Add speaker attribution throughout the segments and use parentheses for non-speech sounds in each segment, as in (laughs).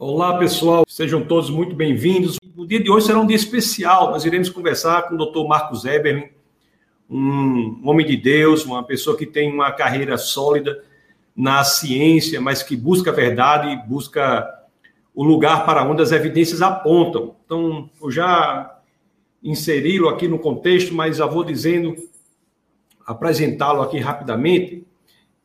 Speaker 1: Olá, pessoal, sejam todos muito bem-vindos. O dia de hoje será um dia especial. Nós iremos conversar com o Dr. Marcos Eberlin, um homem de Deus, uma pessoa que tem uma carreira sólida na ciência, mas que busca a verdade, busca o lugar para onde as evidências apontam. Então, eu já inseri-lo aqui no contexto, mas já vou dizendo, apresentá-lo aqui rapidamente.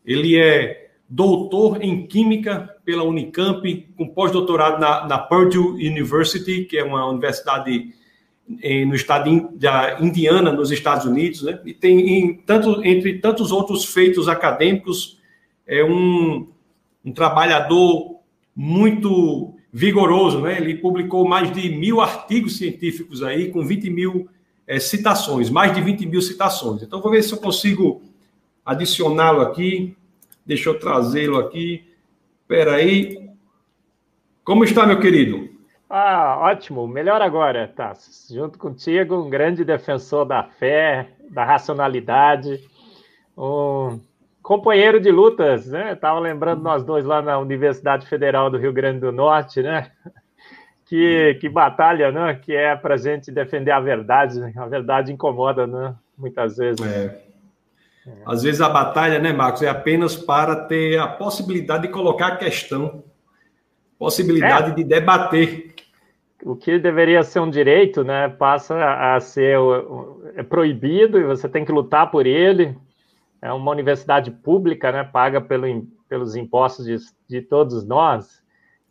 Speaker 1: Ele é doutor em Química pela Unicamp, com pós-doutorado na, na, Purdue University, que é uma universidade em, no estado da Indiana, nos Estados Unidos, né? e tem, em, tanto, entre tantos outros feitos acadêmicos, é um, um trabalhador muito vigoroso, né? Ele publicou mais de mil artigos científicos aí, com 20 mil é, citações, mais de 20 mil citações. Então, vou ver se eu consigo adicioná-lo aqui. Deixa eu trazê-lo aqui. Espera aí. Como está, meu querido?
Speaker 2: Ah, ótimo. Melhor agora, tá? Junto contigo, um grande defensor da fé, da racionalidade, um companheiro de lutas, né? Tava lembrando nós dois lá na Universidade Federal do Rio Grande do Norte, né? Que, que batalha, né? Que é para gente defender a verdade. A verdade incomoda, né? Muitas vezes. É.
Speaker 1: Às vezes a batalha, né, Marcos, é apenas para ter a possibilidade de colocar a questão, possibilidade é. de debater.
Speaker 2: O que deveria ser um direito, né, passa a ser é proibido e você tem que lutar por ele é uma universidade pública, né, paga pelo, pelos impostos de, de todos nós,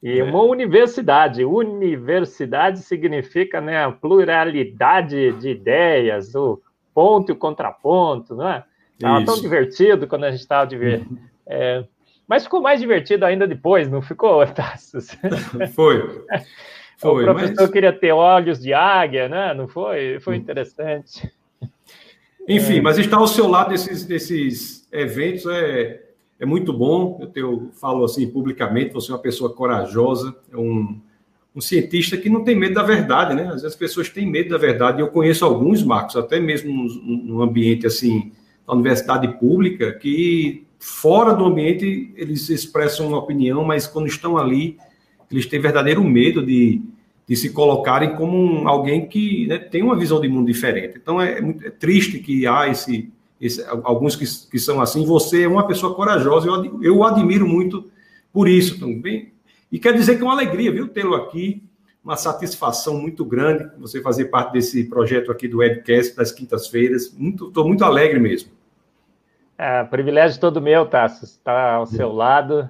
Speaker 2: e é. uma universidade. Universidade significa né, a pluralidade de ideias, o ponto e o contraponto, não é? Estava tão divertido quando a gente estava de ver. É, mas ficou mais divertido ainda depois, não ficou, (laughs) Tassos?
Speaker 1: Foi.
Speaker 2: Foi. O professor mas... queria ter olhos de águia, né? Não foi? Foi hum. interessante.
Speaker 1: Enfim, mas estar ao seu lado desses, desses eventos é, é muito bom. Eu, tenho, falo assim publicamente, você é uma pessoa corajosa, é um, um cientista que não tem medo da verdade, né? Às vezes as pessoas têm medo da verdade. Eu conheço alguns, Marcos, até mesmo no ambiente assim, da universidade pública, que fora do ambiente eles expressam uma opinião, mas quando estão ali, eles têm verdadeiro medo de de se colocarem como um, alguém que né, tem uma visão de mundo diferente. Então é, é, triste que há esse, esse alguns que, que, são assim. Você é uma pessoa corajosa, eu, eu o admiro muito por isso também. E quer dizer que é uma alegria, viu, tê-lo aqui, uma satisfação muito grande você fazer parte desse projeto aqui do Edcast das quintas-feiras. Estou muito, muito alegre mesmo.
Speaker 2: É, privilégio todo meu, Tassos, estar ao seu lado.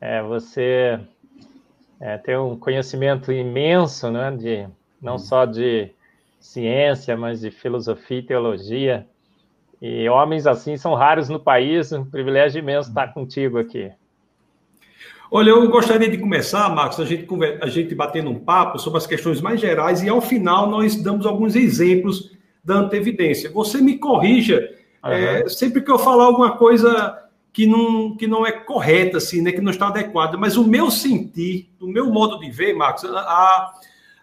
Speaker 2: É, você é, tem um conhecimento imenso, né, de, não só de ciência, mas de filosofia e teologia. E homens assim são raros no país, um privilégio imenso estar contigo aqui.
Speaker 1: Olha, eu gostaria de começar, Marcos, a gente, a gente batendo um papo sobre as questões mais gerais e, ao final, nós damos alguns exemplos da antevidência. Você me corrija uhum. é, sempre que eu falar alguma coisa que não, que não é correta, assim, né? que não está adequada. Mas o meu sentir, o meu modo de ver, Marcos, a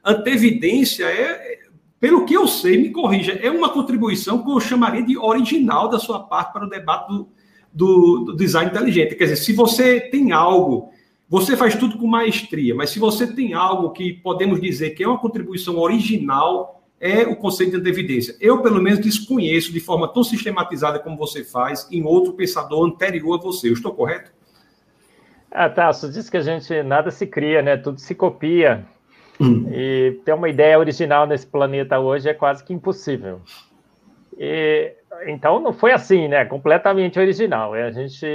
Speaker 1: antevidência é, pelo que eu sei, me corrija, é uma contribuição que eu chamaria de original da sua parte para o debate do, do, do design inteligente. Quer dizer, se você tem algo, você faz tudo com maestria, mas se você tem algo que podemos dizer que é uma contribuição original é o conceito de antevidência. Eu, pelo menos, desconheço de forma tão sistematizada como você faz em outro pensador anterior a você. Eu estou correto?
Speaker 2: Ah, tá. Você disse que a gente nada se cria, né? Tudo se copia. Hum. E ter uma ideia original nesse planeta hoje é quase que impossível. E, então não foi assim, né? Completamente original. E a gente,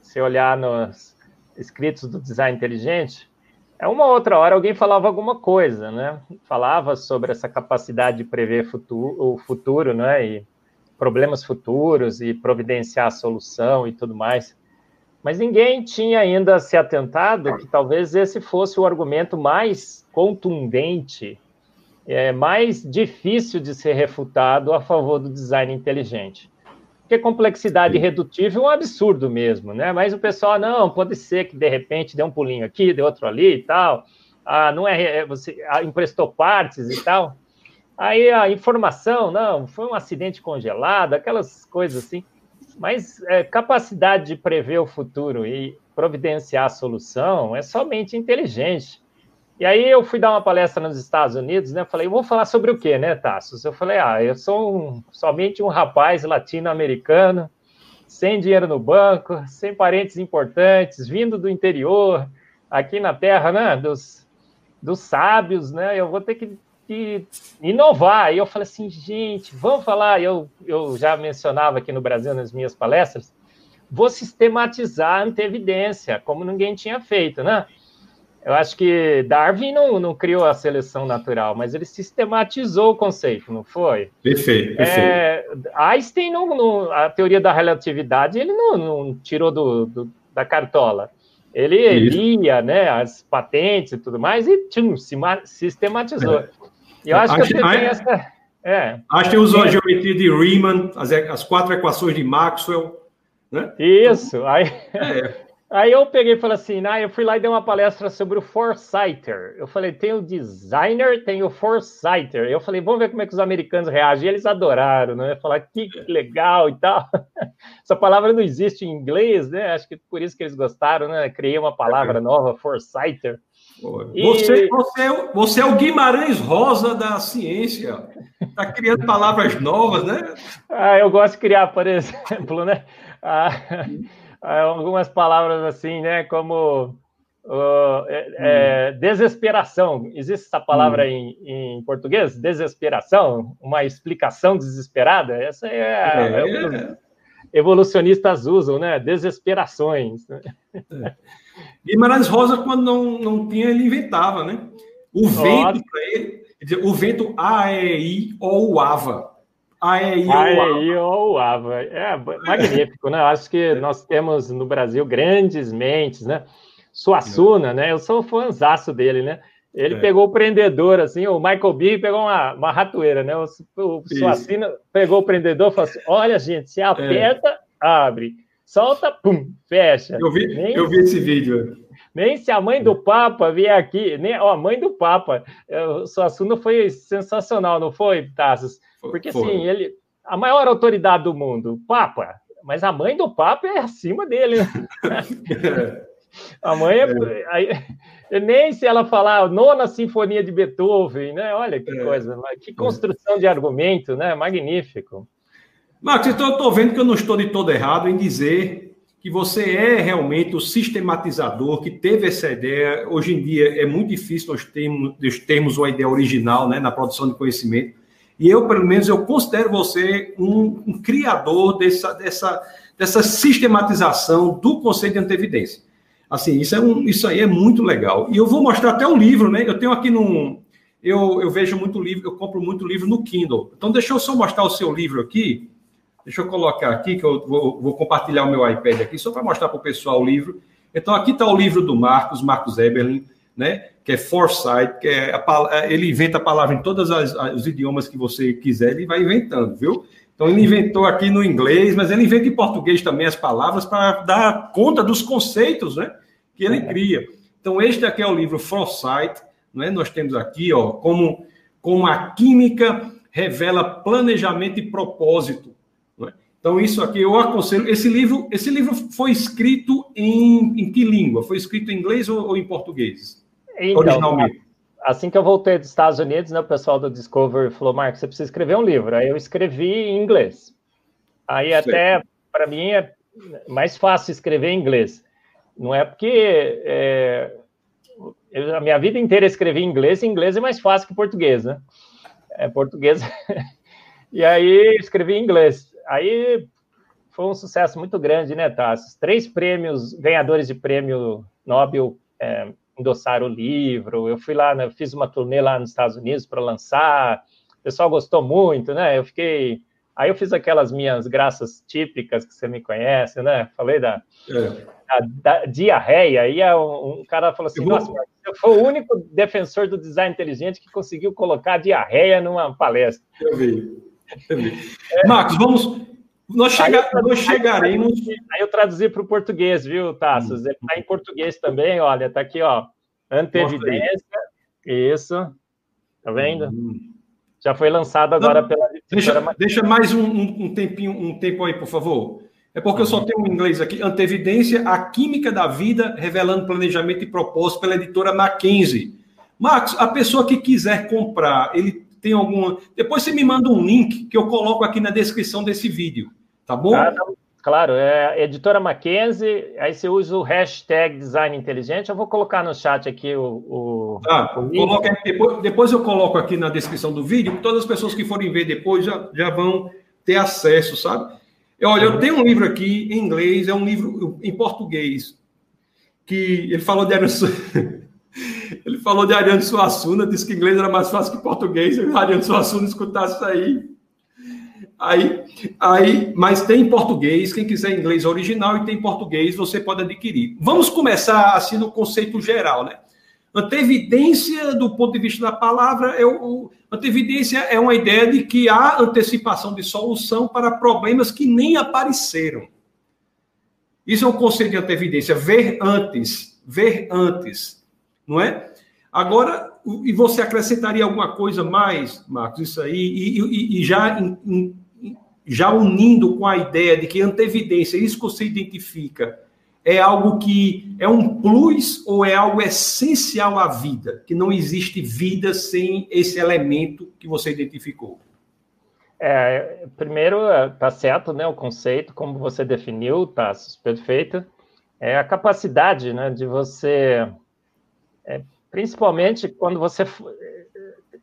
Speaker 2: se olhar nos escritos do design inteligente, é uma outra hora alguém falava alguma coisa, né? Falava sobre essa capacidade de prever futuro, o futuro, né? E problemas futuros e providenciar a solução e tudo mais. Mas ninguém tinha ainda se atentado que talvez esse fosse o argumento mais contundente, é, mais difícil de ser refutado a favor do design inteligente. Porque complexidade Sim. redutível é um absurdo mesmo, né? Mas o pessoal, não, pode ser que de repente dê um pulinho aqui, dê outro ali e tal. Ah, não é, é você ah, emprestou partes e tal. Aí a informação, não, foi um acidente congelado, aquelas coisas assim. Mas é, capacidade de prever o futuro e providenciar a solução é somente inteligente. E aí eu fui dar uma palestra nos Estados Unidos, né? Falei, vou falar sobre o quê, né, Tassos? Eu falei, ah, eu sou um, somente um rapaz latino-americano, sem dinheiro no banco, sem parentes importantes, vindo do interior, aqui na terra, né, dos, dos sábios, né? Eu vou ter que, que inovar. E eu falei assim, gente, vamos falar. Eu, eu já mencionava aqui no Brasil nas minhas palestras, vou sistematizar a antevidência, como ninguém tinha feito, né? Eu acho que Darwin não, não criou a seleção natural, mas ele sistematizou o conceito, não foi?
Speaker 1: Perfeito, perfeito. É,
Speaker 2: Einstein, não, não, a teoria da relatividade, ele não, não tirou do, do, da cartola. Ele lia né, as patentes e tudo mais e tchum, se sistematizou. É. E eu acho, acho que você tem essa.
Speaker 1: É, acho que usou a geometria de Riemann, as, as quatro equações de Maxwell. Né?
Speaker 2: Isso. Aí, é. (laughs) Aí eu peguei e falei assim, ah, eu fui lá e dei uma palestra sobre o Foresighter. Eu falei, tem o designer, tem o Foresighter. Eu falei, vamos ver como é que os americanos reagem. E eles adoraram, né? Falar que legal e tal. (laughs) Essa palavra não existe em inglês, né? Acho que por isso que eles gostaram, né? Criei uma palavra nova, Foresighter.
Speaker 1: E... Você, você, é, você é o Guimarães Rosa da ciência. Está criando palavras novas, né?
Speaker 2: Ah, eu gosto de criar, por (laughs) exemplo, né? Ah, algumas palavras assim, né? Como uh, é, hum. desesperação. Existe essa palavra hum. em, em, português? Desesperação? Uma explicação desesperada? Essa é, é. é evolucionistas usam, né? Desesperações. Né?
Speaker 1: É. Guimarães Rosa, quando não, não tinha, ele inventava, né? O vento para ele, o vento A, E, I, O, Ava.
Speaker 2: AEI ou AVA. É magnífico, né? Acho que nós temos no Brasil grandes mentes, né? Suassuna, né? Eu sou fãzaço dele, né? Ele é. pegou o prendedor, assim, o Michael B pegou uma, uma ratoeira, né? O, o Suassuna pegou o prendedor e falou assim: olha, gente, se aperta, é. abre. Solta, pum, fecha.
Speaker 1: Eu vi, nem, eu vi esse vídeo.
Speaker 2: Nem se a mãe do Papa vier aqui, nem ó, a mãe do Papa. É, o Suassuna foi sensacional, não foi, Tassos? Porque Foi. assim, ele, a maior autoridade do mundo, Papa, mas a mãe do Papa é acima dele. Né? (laughs) a mãe é, é. nem se ela falar nona sinfonia de Beethoven, né? Olha que é. coisa, que construção de argumento, né? Magnífico.
Speaker 1: Marcos, então eu estou vendo que eu não estou de todo errado em dizer que você é realmente o sistematizador que teve essa ideia. Hoje em dia é muito difícil nós termos, termos uma ideia original né, na produção de conhecimento. E eu, pelo menos, eu considero você um, um criador dessa, dessa, dessa sistematização do conceito de antevidência. Assim, isso, é um, isso aí é muito legal. E eu vou mostrar até um livro, né? Eu tenho aqui num. Eu, eu vejo muito livro, eu compro muito livro no Kindle. Então, deixa eu só mostrar o seu livro aqui. Deixa eu colocar aqui, que eu vou, vou compartilhar o meu iPad aqui, só para mostrar para o pessoal o livro. Então, aqui está o livro do Marcos, Marcos Eberlin, né? que é foresight, que é a, ele inventa a palavra em todos os idiomas que você quiser, ele vai inventando, viu? Então ele inventou aqui no inglês, mas ele inventa em português também as palavras para dar conta dos conceitos, né? Que ele cria. Então este aqui é o livro Foresight, né? Nós temos aqui, ó, como como a química revela planejamento e propósito. Né? Então isso aqui eu aconselho. Esse livro, esse livro foi escrito em, em que língua? Foi escrito em inglês ou, ou em português?
Speaker 2: Então, originalmente? Assim que eu voltei dos Estados Unidos, né, o pessoal do Discover falou, Marcos, você precisa escrever um livro. Aí eu escrevi em inglês. Aí até, para mim, é mais fácil escrever em inglês. Não é porque é, eu, a minha vida inteira escrevi em inglês, e inglês é mais fácil que português, né? É português. (laughs) e aí escrevi em inglês. Aí foi um sucesso muito grande, né, Tassos? Três prêmios, ganhadores de prêmio Nobel é, endossaram o livro. Eu fui lá, né, fiz uma turnê lá nos Estados Unidos para lançar. O pessoal gostou muito, né? Eu fiquei. Aí eu fiz aquelas minhas graças típicas que você me conhece, né? Falei da, é. da, da diarreia. Aí um, um, cara falou assim: Nossa, eu fui o único defensor do design inteligente que conseguiu colocar diarreia numa palestra.
Speaker 1: Eu vi. Eu vi. É. Marcos, vamos, nós, chega, aí nós chegaremos.
Speaker 2: Aí eu traduzi para o português, viu, Tassos? Ele está em português também, olha, está aqui, ó. Antevidência. Isso. Tá vendo? Hum. Já foi lançado agora Não, pela.
Speaker 1: Deixa, deixa mais um, um, tempinho, um tempo aí, por favor. É porque eu só tenho um inglês aqui. Antevidência, a química da vida, revelando planejamento e propósito pela editora Mackenzie. Marcos, a pessoa que quiser comprar, ele tem alguma. Depois você me manda um link que eu coloco aqui na descrição desse vídeo, tá bom? Ah,
Speaker 2: claro, é editora Mackenzie, aí você usa o hashtag design inteligente. Eu vou colocar no chat aqui o. o,
Speaker 1: ah, o coloca, depois, depois eu coloco aqui na descrição do vídeo, todas as pessoas que forem ver depois já, já vão ter acesso, sabe? Olha, eu tenho um livro aqui em inglês, é um livro em português, que ele falou de Ariano, (laughs) ele falou de Ariano Suassuna, disse que inglês era mais fácil que português, se Ariano Suassuna escutasse isso aí. Aí, aí, mas tem em português, quem quiser inglês original e tem em português, você pode adquirir. Vamos começar assim no conceito geral, né? Antevidência, do ponto de vista da palavra, é o, antevidência é uma ideia de que há antecipação de solução para problemas que nem apareceram. Isso é um conceito de antevidência, ver antes, ver antes, não é? Agora, e você acrescentaria alguma coisa mais, Marcos, isso aí, e, e, e já, in, já unindo com a ideia de que antevidência, isso que você identifica, é algo que é um plus ou é algo essencial à vida? Que não existe vida sem esse elemento que você identificou?
Speaker 2: É, primeiro, tá certo, né? O conceito, como você definiu, tá perfeito. É a capacidade, né, de você, é, principalmente quando você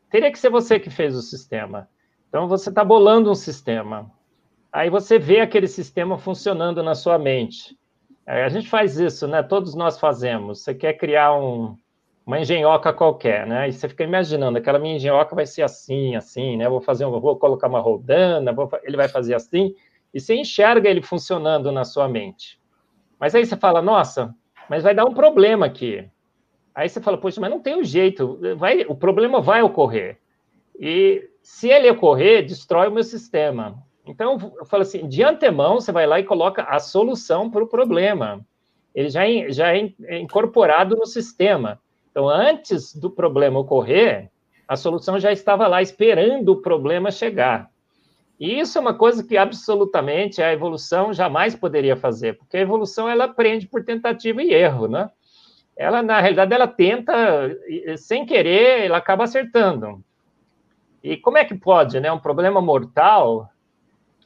Speaker 2: teria que ser você que fez o sistema. Então você está bolando um sistema, aí você vê aquele sistema funcionando na sua mente. A gente faz isso, né? Todos nós fazemos. Você quer criar um, uma engenhoca qualquer, né? E você fica imaginando, aquela minha engenhoca vai ser assim, assim, né? Vou fazer, vou colocar uma rodana, vou, ele vai fazer assim, e você enxerga ele funcionando na sua mente. Mas aí você fala, nossa, mas vai dar um problema aqui. Aí você fala, poxa, mas não tem um jeito, vai, o problema vai ocorrer. E se ele ocorrer, destrói o meu sistema. Então, eu falo assim, de antemão, você vai lá e coloca a solução para o problema. Ele já, é, já é incorporado no sistema. Então, antes do problema ocorrer, a solução já estava lá esperando o problema chegar. E isso é uma coisa que absolutamente a evolução jamais poderia fazer, porque a evolução ela aprende por tentativa e erro, né? Ela na realidade ela tenta sem querer, ela acaba acertando. E como é que pode, né? Um problema mortal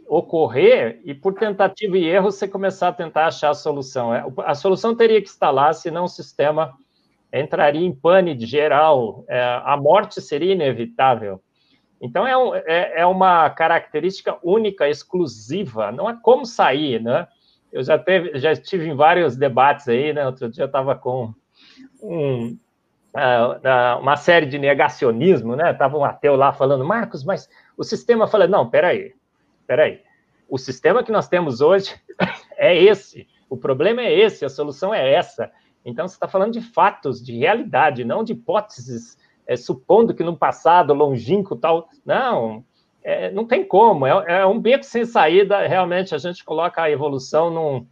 Speaker 2: ocorrer e por tentativa e erro você começar a tentar achar a solução. É, a solução teria que estar lá, senão o sistema entraria em pânico geral, é, a morte seria inevitável. Então é, um, é, é, uma característica única, exclusiva, não é como sair, né? Eu já, teve, já estive em vários debates aí, né? Outro dia eu estava com um, uma série de negacionismo, né? Estava um ateu lá falando, Marcos, mas o sistema fala, não, peraí, peraí, o sistema que nós temos hoje (laughs) é esse, o problema é esse, a solução é essa. Então, você está falando de fatos, de realidade, não de hipóteses, é, supondo que no passado longínquo tal. Não, é, não tem como, é, é, um beco sem saída. Realmente, a gente coloca a evolução num,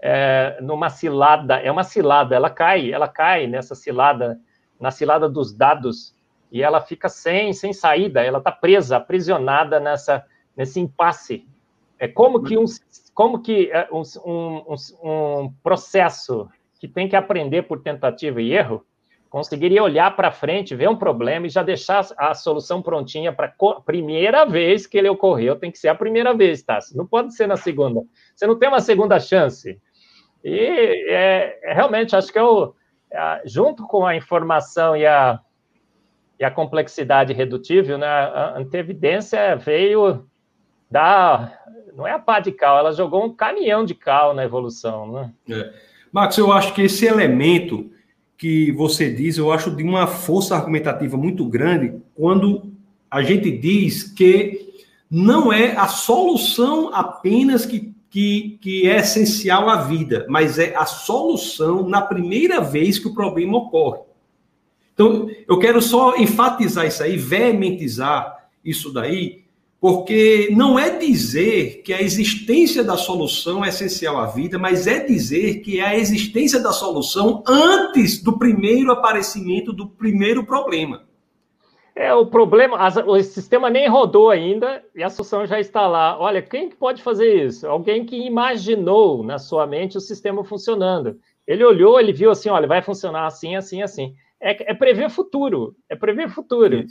Speaker 2: é, numa cilada, é uma cilada, ela cai, ela cai nessa cilada, na cilada dos dados, e ela fica sem, sem saída, ela está presa, aprisionada nessa nesse impasse. É como que um, como que é, um, um, um processo que tem que aprender por tentativa e erro conseguiria olhar para frente, ver um problema e já deixar a solução prontinha para a primeira vez que ele ocorreu, tem que ser a primeira vez, tá? Não pode ser na segunda. Você não tem uma segunda chance. E é, é realmente, acho que é, junto com a informação e a, e a complexidade redutível, né, a antevidência veio dá, não é a pá de cal, ela jogou um caminhão de cal na evolução, né?
Speaker 1: É. Max, eu acho que esse elemento que você diz, eu acho de uma força argumentativa muito grande quando a gente diz que não é a solução apenas que, que, que é essencial à vida, mas é a solução na primeira vez que o problema ocorre. Então, eu quero só enfatizar isso aí, veementizar isso daí, porque não é dizer que a existência da solução é essencial à vida, mas é dizer que é a existência da solução antes do primeiro aparecimento do primeiro problema.
Speaker 2: É, o problema, o sistema nem rodou ainda e a solução já está lá. Olha, quem pode fazer isso? Alguém que imaginou na sua mente o sistema funcionando. Ele olhou, ele viu assim, olha, vai funcionar assim, assim, assim. É, é prever o futuro, é prever o futuro.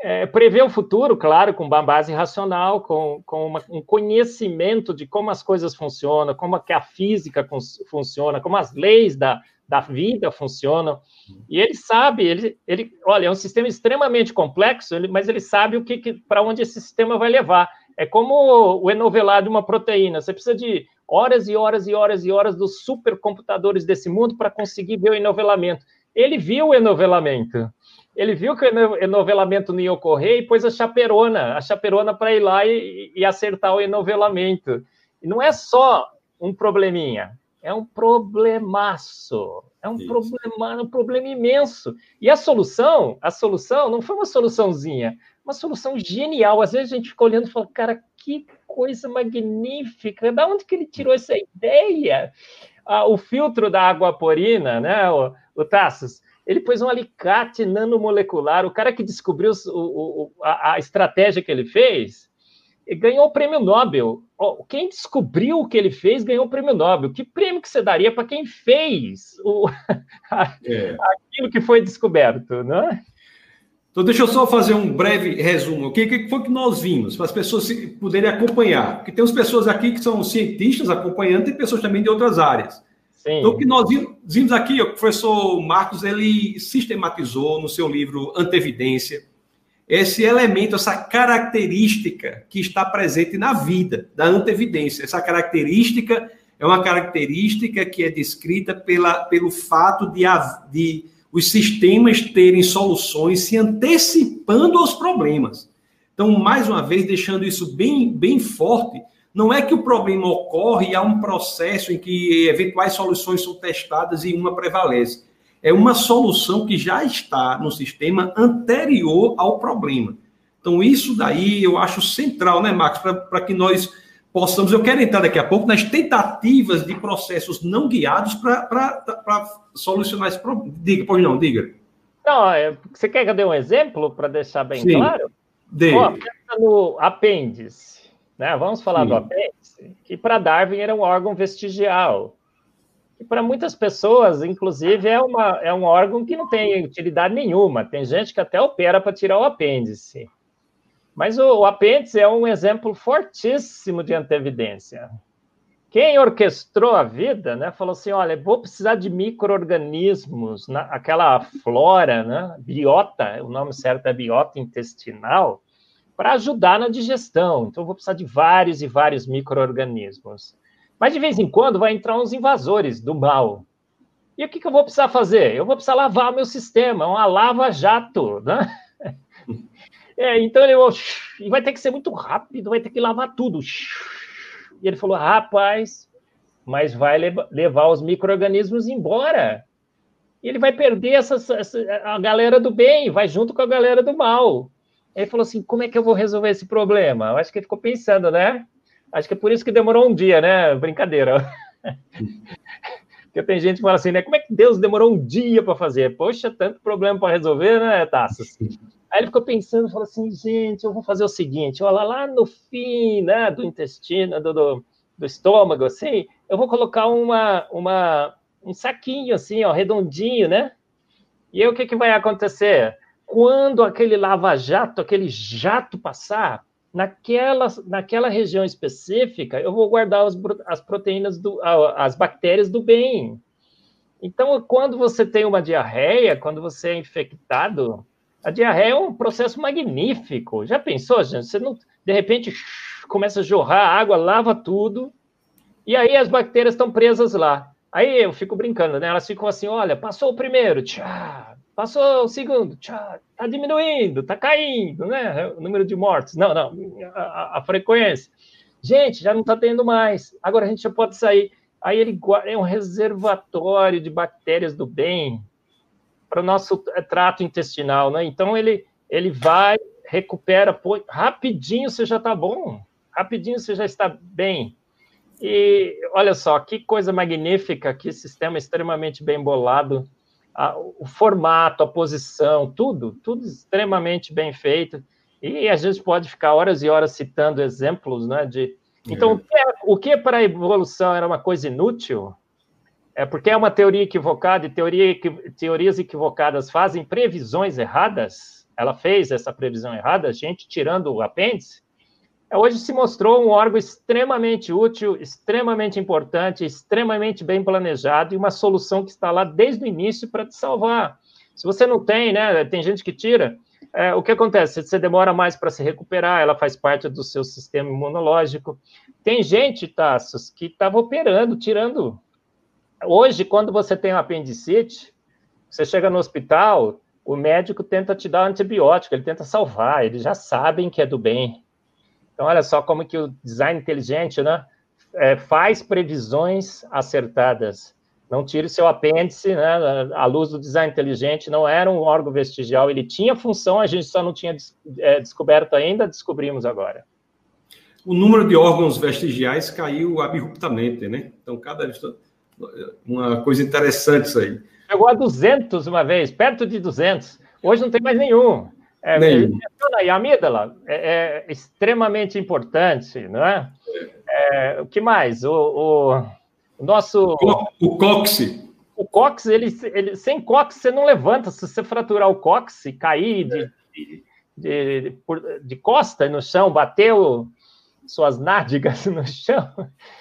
Speaker 2: É, prever o futuro, claro, com uma base racional, com, com uma, um conhecimento de como as coisas funcionam, como que a física funciona, como as leis da, da vida funcionam. E ele sabe, ele, ele olha, é um sistema extremamente complexo, mas ele sabe o que, que para onde esse sistema vai levar. É como o enovelar de uma proteína. Você precisa de horas e horas e horas e horas dos supercomputadores desse mundo para conseguir ver o enovelamento. Ele viu o enovelamento. Ele viu que o enovelamento não ia ocorrer e pôs a chaperona, a chaperona para ir lá e, e acertar o enovelamento. E não é só um probleminha, é um problemaço. É um Isso. problema, um problema imenso. E a solução, a solução não foi uma soluçãozinha, uma solução genial. Às vezes a gente fica olhando e fala, cara, que coisa magnífica. Da onde que ele tirou essa ideia? Ah, o filtro da água porina, né, o, o Tassos, ele pôs um alicate nanomolecular. O cara que descobriu o, o, a, a estratégia que ele fez, ganhou o prêmio Nobel. Quem descobriu o que ele fez ganhou o prêmio Nobel. Que prêmio que você daria para quem fez o, (laughs) é. aquilo que foi descoberto, né?
Speaker 1: Então, deixa eu só fazer um breve resumo. O que, que foi que nós vimos, para as pessoas poderem acompanhar? Porque temos pessoas aqui que são cientistas acompanhando e pessoas também de outras áreas. Sim. Então, o que nós vimos aqui, o professor Marcos, ele sistematizou no seu livro Antevidência, esse elemento, essa característica que está presente na vida, da antevidência. Essa característica é uma característica que é descrita pela, pelo fato de, de os sistemas terem soluções se antecipando aos problemas. Então, mais uma vez, deixando isso bem, bem forte, não é que o problema ocorre e há um processo em que eventuais soluções são testadas e uma prevalece é uma solução que já está no sistema anterior ao problema. Então, isso daí eu acho central, né, Marcos, para que nós possamos. Eu quero entrar daqui a pouco nas tentativas de processos não guiados para solucionar esse problema. Diga, pois não, diga.
Speaker 2: Não, é, você quer que eu dê um exemplo para deixar bem Sim, claro? Dê. Ó, pensa no apêndice. Né? Vamos falar Sim. do apêndice, que para Darwin era um órgão vestigial que para muitas pessoas, inclusive, é, uma, é um órgão que não tem utilidade nenhuma. Tem gente que até opera para tirar o apêndice. Mas o, o, apêndice é um exemplo fortíssimo de antevidência. Quem orquestrou a vida, né, falou assim: olha, vou precisar de micro-organismos, aquela flora, né, biota, o nome certo é biota intestinal, para ajudar na digestão. Então, vou precisar de vários e vários micro-organismos. Mas de vez em quando vai entrar uns invasores do mal. E o que, que eu vou precisar fazer? Eu vou precisar lavar o meu sistema, uma lava-jato, né? (laughs) É, então ele e vai ter que ser muito rápido, vai ter que lavar tudo. E ele falou: rapaz, mas vai levar os micro-organismos embora. E ele vai perder essa, essa, a galera do bem, vai junto com a galera do mal. Ele falou assim: como é que eu vou resolver esse problema? Eu acho que ele ficou pensando, né? Acho que é por isso que demorou um dia, né? Brincadeira. (laughs) Porque tem gente que fala assim, né? Como é que Deus demorou um dia para fazer? Poxa, tanto problema para resolver, né, Taças? Aí ele ficou pensando, falou assim, gente, eu vou fazer o seguinte, olha lá no fim, né, do intestino, do, do, do estômago, assim, eu vou colocar uma, uma, um saquinho assim, ó, redondinho, né? E aí o que, que vai acontecer? Quando aquele lava-jato, aquele jato passar, naquela, naquela região específica, eu vou guardar as, as proteínas, do, as bactérias do bem. Então, quando você tem uma diarreia, quando você é infectado, a diarreia é um processo magnífico. Já pensou, gente? Você não, de repente, começa a jorrar água, lava tudo, e aí as bactérias estão presas lá. Aí eu fico brincando, né? Elas ficam assim: olha, passou o primeiro, tchau, Passou o segundo, está diminuindo, está caindo, né? O número de mortes. Não, não, a, a frequência. Gente, já não está tendo mais. Agora a gente já pode sair. Aí ele é um reservatório de bactérias do bem para o nosso é, trato intestinal, né? Então ele, ele vai, recupera, rapidinho você já está bom, rapidinho você já está bem. E olha só, que coisa magnífica, que sistema extremamente bem bolado a, o formato, a posição, tudo, tudo extremamente bem feito. E a gente pode ficar horas e horas citando exemplos, né? De então, é. o que, é, para a evolução era uma coisa inútil? É porque é uma teoria equivocada e teoria, teorias equivocadas fazem previsões erradas. Ela fez essa previsão errada, a gente tirando o apêndice. Hoje se mostrou um órgão extremamente útil, extremamente importante, extremamente bem planejado e uma solução que está lá desde o início para te salvar. Se você não tem, né? Tem gente que tira. É, o que acontece? Você demora mais para se recuperar, ela faz parte do seu sistema imunológico. Tem gente, Tassos, que estava operando, tirando. Hoje, quando você tem um apendicite, você chega no hospital, o médico tenta te dar antibiótico, ele tenta salvar, eles já sabem que é do bem. Então, olha só como que o design inteligente né, é, faz previsões acertadas. Não tire seu apêndice, né? A luz do design inteligente não era um órgão vestigial, ele tinha função, a gente só não tinha é, descoberto ainda, descobrimos agora.
Speaker 1: O número de órgãos vestigiais caiu abruptamente, né? Então, cada uma coisa interessante isso aí.
Speaker 2: Chegou a 200 uma vez, perto de 200. Hoje não tem mais nenhum. É. E a amígdala é, é, extremamente importante, não é? é o que mais? O, o o nosso.
Speaker 1: O cóccix.
Speaker 2: O cóccix, ele, ele, sem cóccix você não levanta. Se você fraturar o cóccix cair de, é. de, de, de, de costa no chão, bateu suas nádegas no chão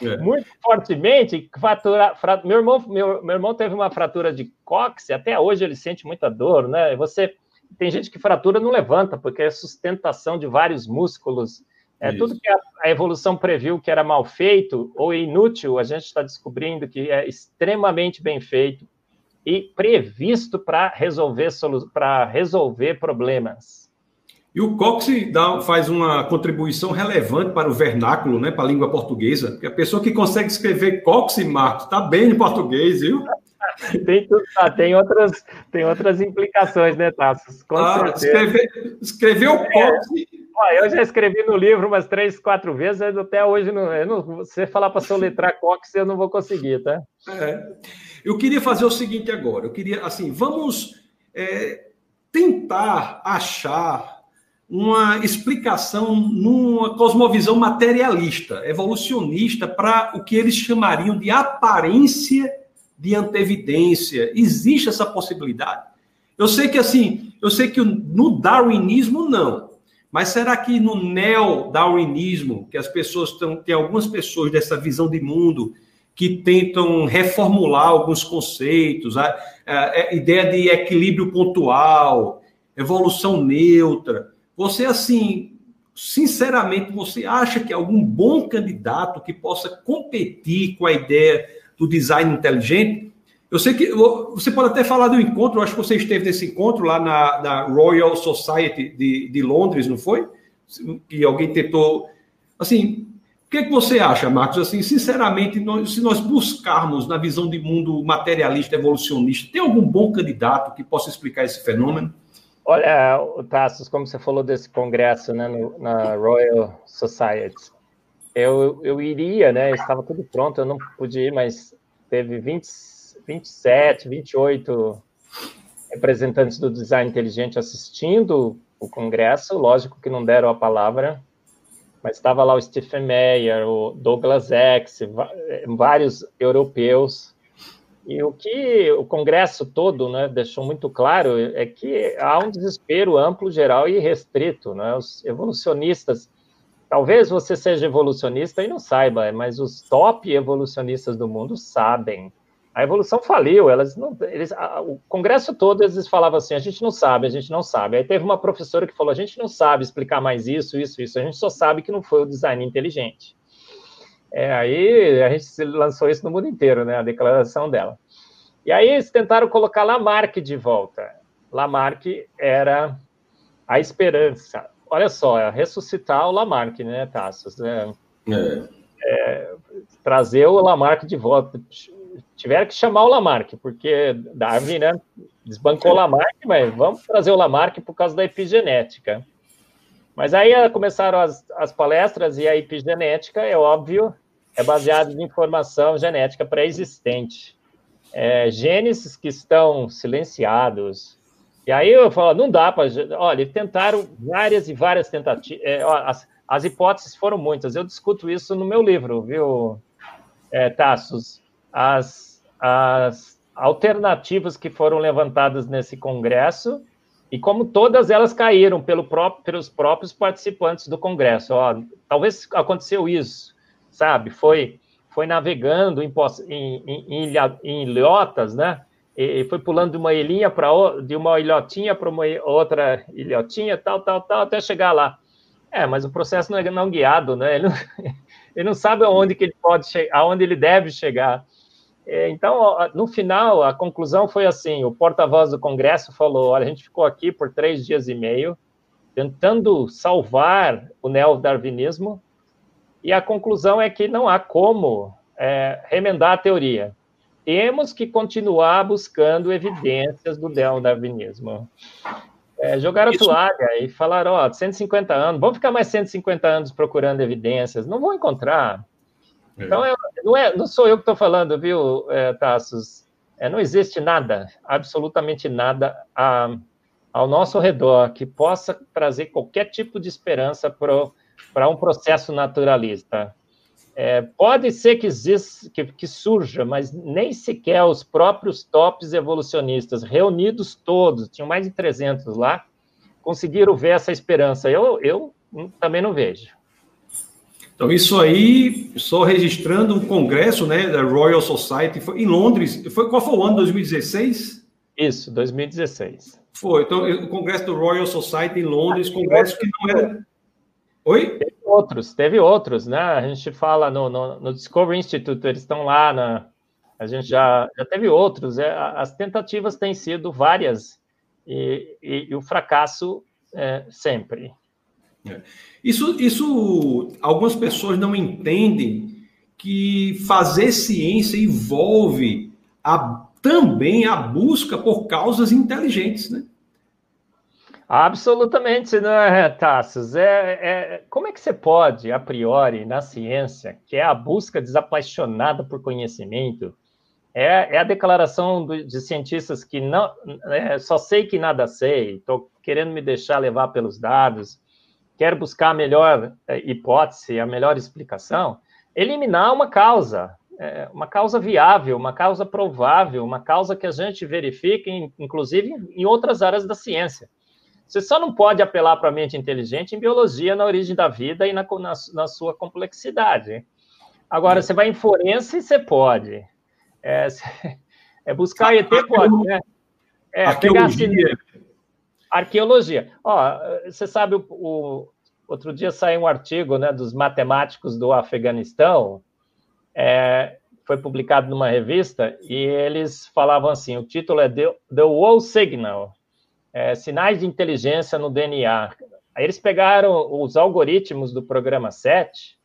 Speaker 2: é. muito fortemente, fratura, fratura, meu, irmão, meu, meu irmão teve uma fratura de cóccix, até hoje ele sente muita dor, né? Você tem gente que fratura não levanta, porque é sustentação de vários músculos é, tudo que a, a, evolução previu que era mal feito ou inútil, a gente está descobrindo que é extremamente bem feito e previsto para resolver, para resolver problemas.
Speaker 1: E o Cox dá, faz uma contribuição relevante para o vernáculo, né, para a língua portuguesa. Porque a pessoa que consegue escrever Cox, Marcos, está bem em português, viu? (laughs)
Speaker 2: tem, ah, tem, outras, tem outras implicações, né, Tassos?
Speaker 1: Com ah, escrever, escrever o é. Cox
Speaker 2: eu já escrevi no livro umas três, quatro vezes, até hoje, não, não, você falar para soletrar (laughs) Cox, eu não vou conseguir, tá?
Speaker 1: É. Eu queria fazer o seguinte agora, eu queria, assim, vamos é, tentar achar uma explicação numa cosmovisão materialista, evolucionista, para o que eles chamariam de aparência de antevidência. Existe essa possibilidade? Eu sei que, assim, eu sei que no darwinismo, não. Mas será que no neo-darwinismo, que as pessoas estão, tem algumas pessoas dessa visão de mundo que tentam reformular alguns conceitos, a, a, a ideia de equilíbrio pontual, evolução neutra. Você, assim, sinceramente, você acha que algum bom candidato que possa competir com a ideia do design inteligente eu sei que você pode até falar do encontro, eu acho que você esteve nesse encontro lá na, na Royal Society de, de, Londres, não foi? Que alguém tentou. Assim, o que, é que você acha, Marcos? Assim, sinceramente, nós, se nós buscarmos na visão de mundo materialista, evolucionista, tem algum bom candidato que possa explicar esse fenômeno?
Speaker 2: Olha, Tassos, como você falou desse congresso né, no, na Royal Society, eu, eu iria, né? Estava tudo pronto, eu não pude ir, mas teve 20 27, 28 representantes do design inteligente assistindo o congresso, lógico que não deram a palavra, mas estava lá o Stephen Meyer, o Douglas X, vários europeus. E o que o congresso todo né, deixou muito claro é que há um desespero amplo, geral e restrito. Né? Os evolucionistas, talvez você seja evolucionista e não saiba, mas os top evolucionistas do mundo sabem a evolução faliu, elas não, eles, a, o congresso todo eles falavam assim, a gente não sabe, a gente não sabe. Aí teve uma professora que falou, a gente não sabe explicar mais isso, isso, isso, a gente só sabe que não foi o design inteligente. É, aí a gente lançou isso no mundo inteiro, né, a declaração dela. E aí eles tentaram colocar Lamarck de volta. Lamarck era a esperança. Olha só, é ressuscitar o Lamarck, né, Tassos? É, é. É, trazer o Lamarck de volta tiveram que chamar o Lamarck, porque Darwin, né, desbancou o Lamarck, mas vamos trazer o Lamarck por causa da epigenética. Mas aí eh, começaram as, as palestras e a epigenética, é óbvio, é baseada em informação genética pré-existente. é, genes que estão silenciados. E aí eu falo, não dá para. Olha, tentaram várias e várias tentativas. É, as, as, hipóteses foram muitas. Eu discuto isso no meu livro, viu, é, Tassos? As, as alternativas que foram levantadas nesse congresso e como todas elas caíram pelo próprio, pelos próprios participantes do congresso. Ó, talvez aconteceu isso, sabe? Foi foi navegando em, em, em, em ilhotas, né? E foi pulando de uma ilhinha para de uma ilhotinha para uma outra ilhotinha, tal, tal, tal, até chegar lá. É, mas o processo não é não guiado, né? Ele não, (laughs) ele não sabe aonde que ele pode aonde ele deve chegar. É, então, no final, a conclusão foi assim: o porta-voz do Congresso falou: olha, a gente ficou aqui por três dias e meio tentando salvar o neodarwinismo e a conclusão é que não há como é, remendar a teoria. Temos que continuar buscando evidências do neodarwinismo. É, jogaram a toalha e falaram, ó, 150 anos, vamos ficar mais 150 anos procurando evidências, não vão encontrar. É. Então, eu, não, é, não sou eu que estou falando, viu, é, Tassos? É, não existe nada, absolutamente nada a, ao nosso redor que possa trazer qualquer tipo de esperança para para um processo naturalista. É, pode ser que, exista, que, que, surja, mas nem sequer os próprios tops evolucionistas, reunidos todos, tinham mais de 300 lá, conseguiram ver essa esperança. Eu, eu também não vejo.
Speaker 1: Então, isso aí, só registrando o congresso né, da Royal Society, foi em Londres. Foi, qual foi o ano? 2016?
Speaker 2: Isso, 2016.
Speaker 1: Foi. Então, o congresso do Royal Society em Londres, congresso que não era Oi?
Speaker 2: Teve outros, teve outros, né? A gente fala no, no, no Discovery Institute, eles estão lá, na, a gente já, já teve outros. É, as tentativas têm sido várias e, e, e o fracasso é, sempre.
Speaker 1: É. Isso, isso, algumas pessoas não entendem que fazer ciência envolve a, também a busca por causas inteligentes, né?
Speaker 2: Absolutamente, não é, Tassos? É, é, como é que você pode, a priori, na ciência, que é a busca desapaixonada por conhecimento, é, é a declaração do, de cientistas que não é, só sei que nada sei, estou querendo me deixar levar pelos dados, quero buscar a melhor é, hipótese, a melhor explicação, eliminar uma causa, é, uma causa viável, uma causa provável, uma causa que a gente verifica, inclusive, em outras áreas da ciência. Você só não pode apelar para a mente inteligente em biologia, na origem da vida e na, na, na sua complexidade. Agora, você vai em forense, você pode. É, é buscar ET, pode, né? É, arqueologia. Pegar, arqueologia. Ó, você sabe, o, o, outro dia saiu um artigo né, dos matemáticos do Afeganistão, é, foi publicado numa revista, e eles falavam assim, o título é The, The Wall Signal, é, sinais de inteligência no DNA. Aí eles pegaram os algoritmos do programa 7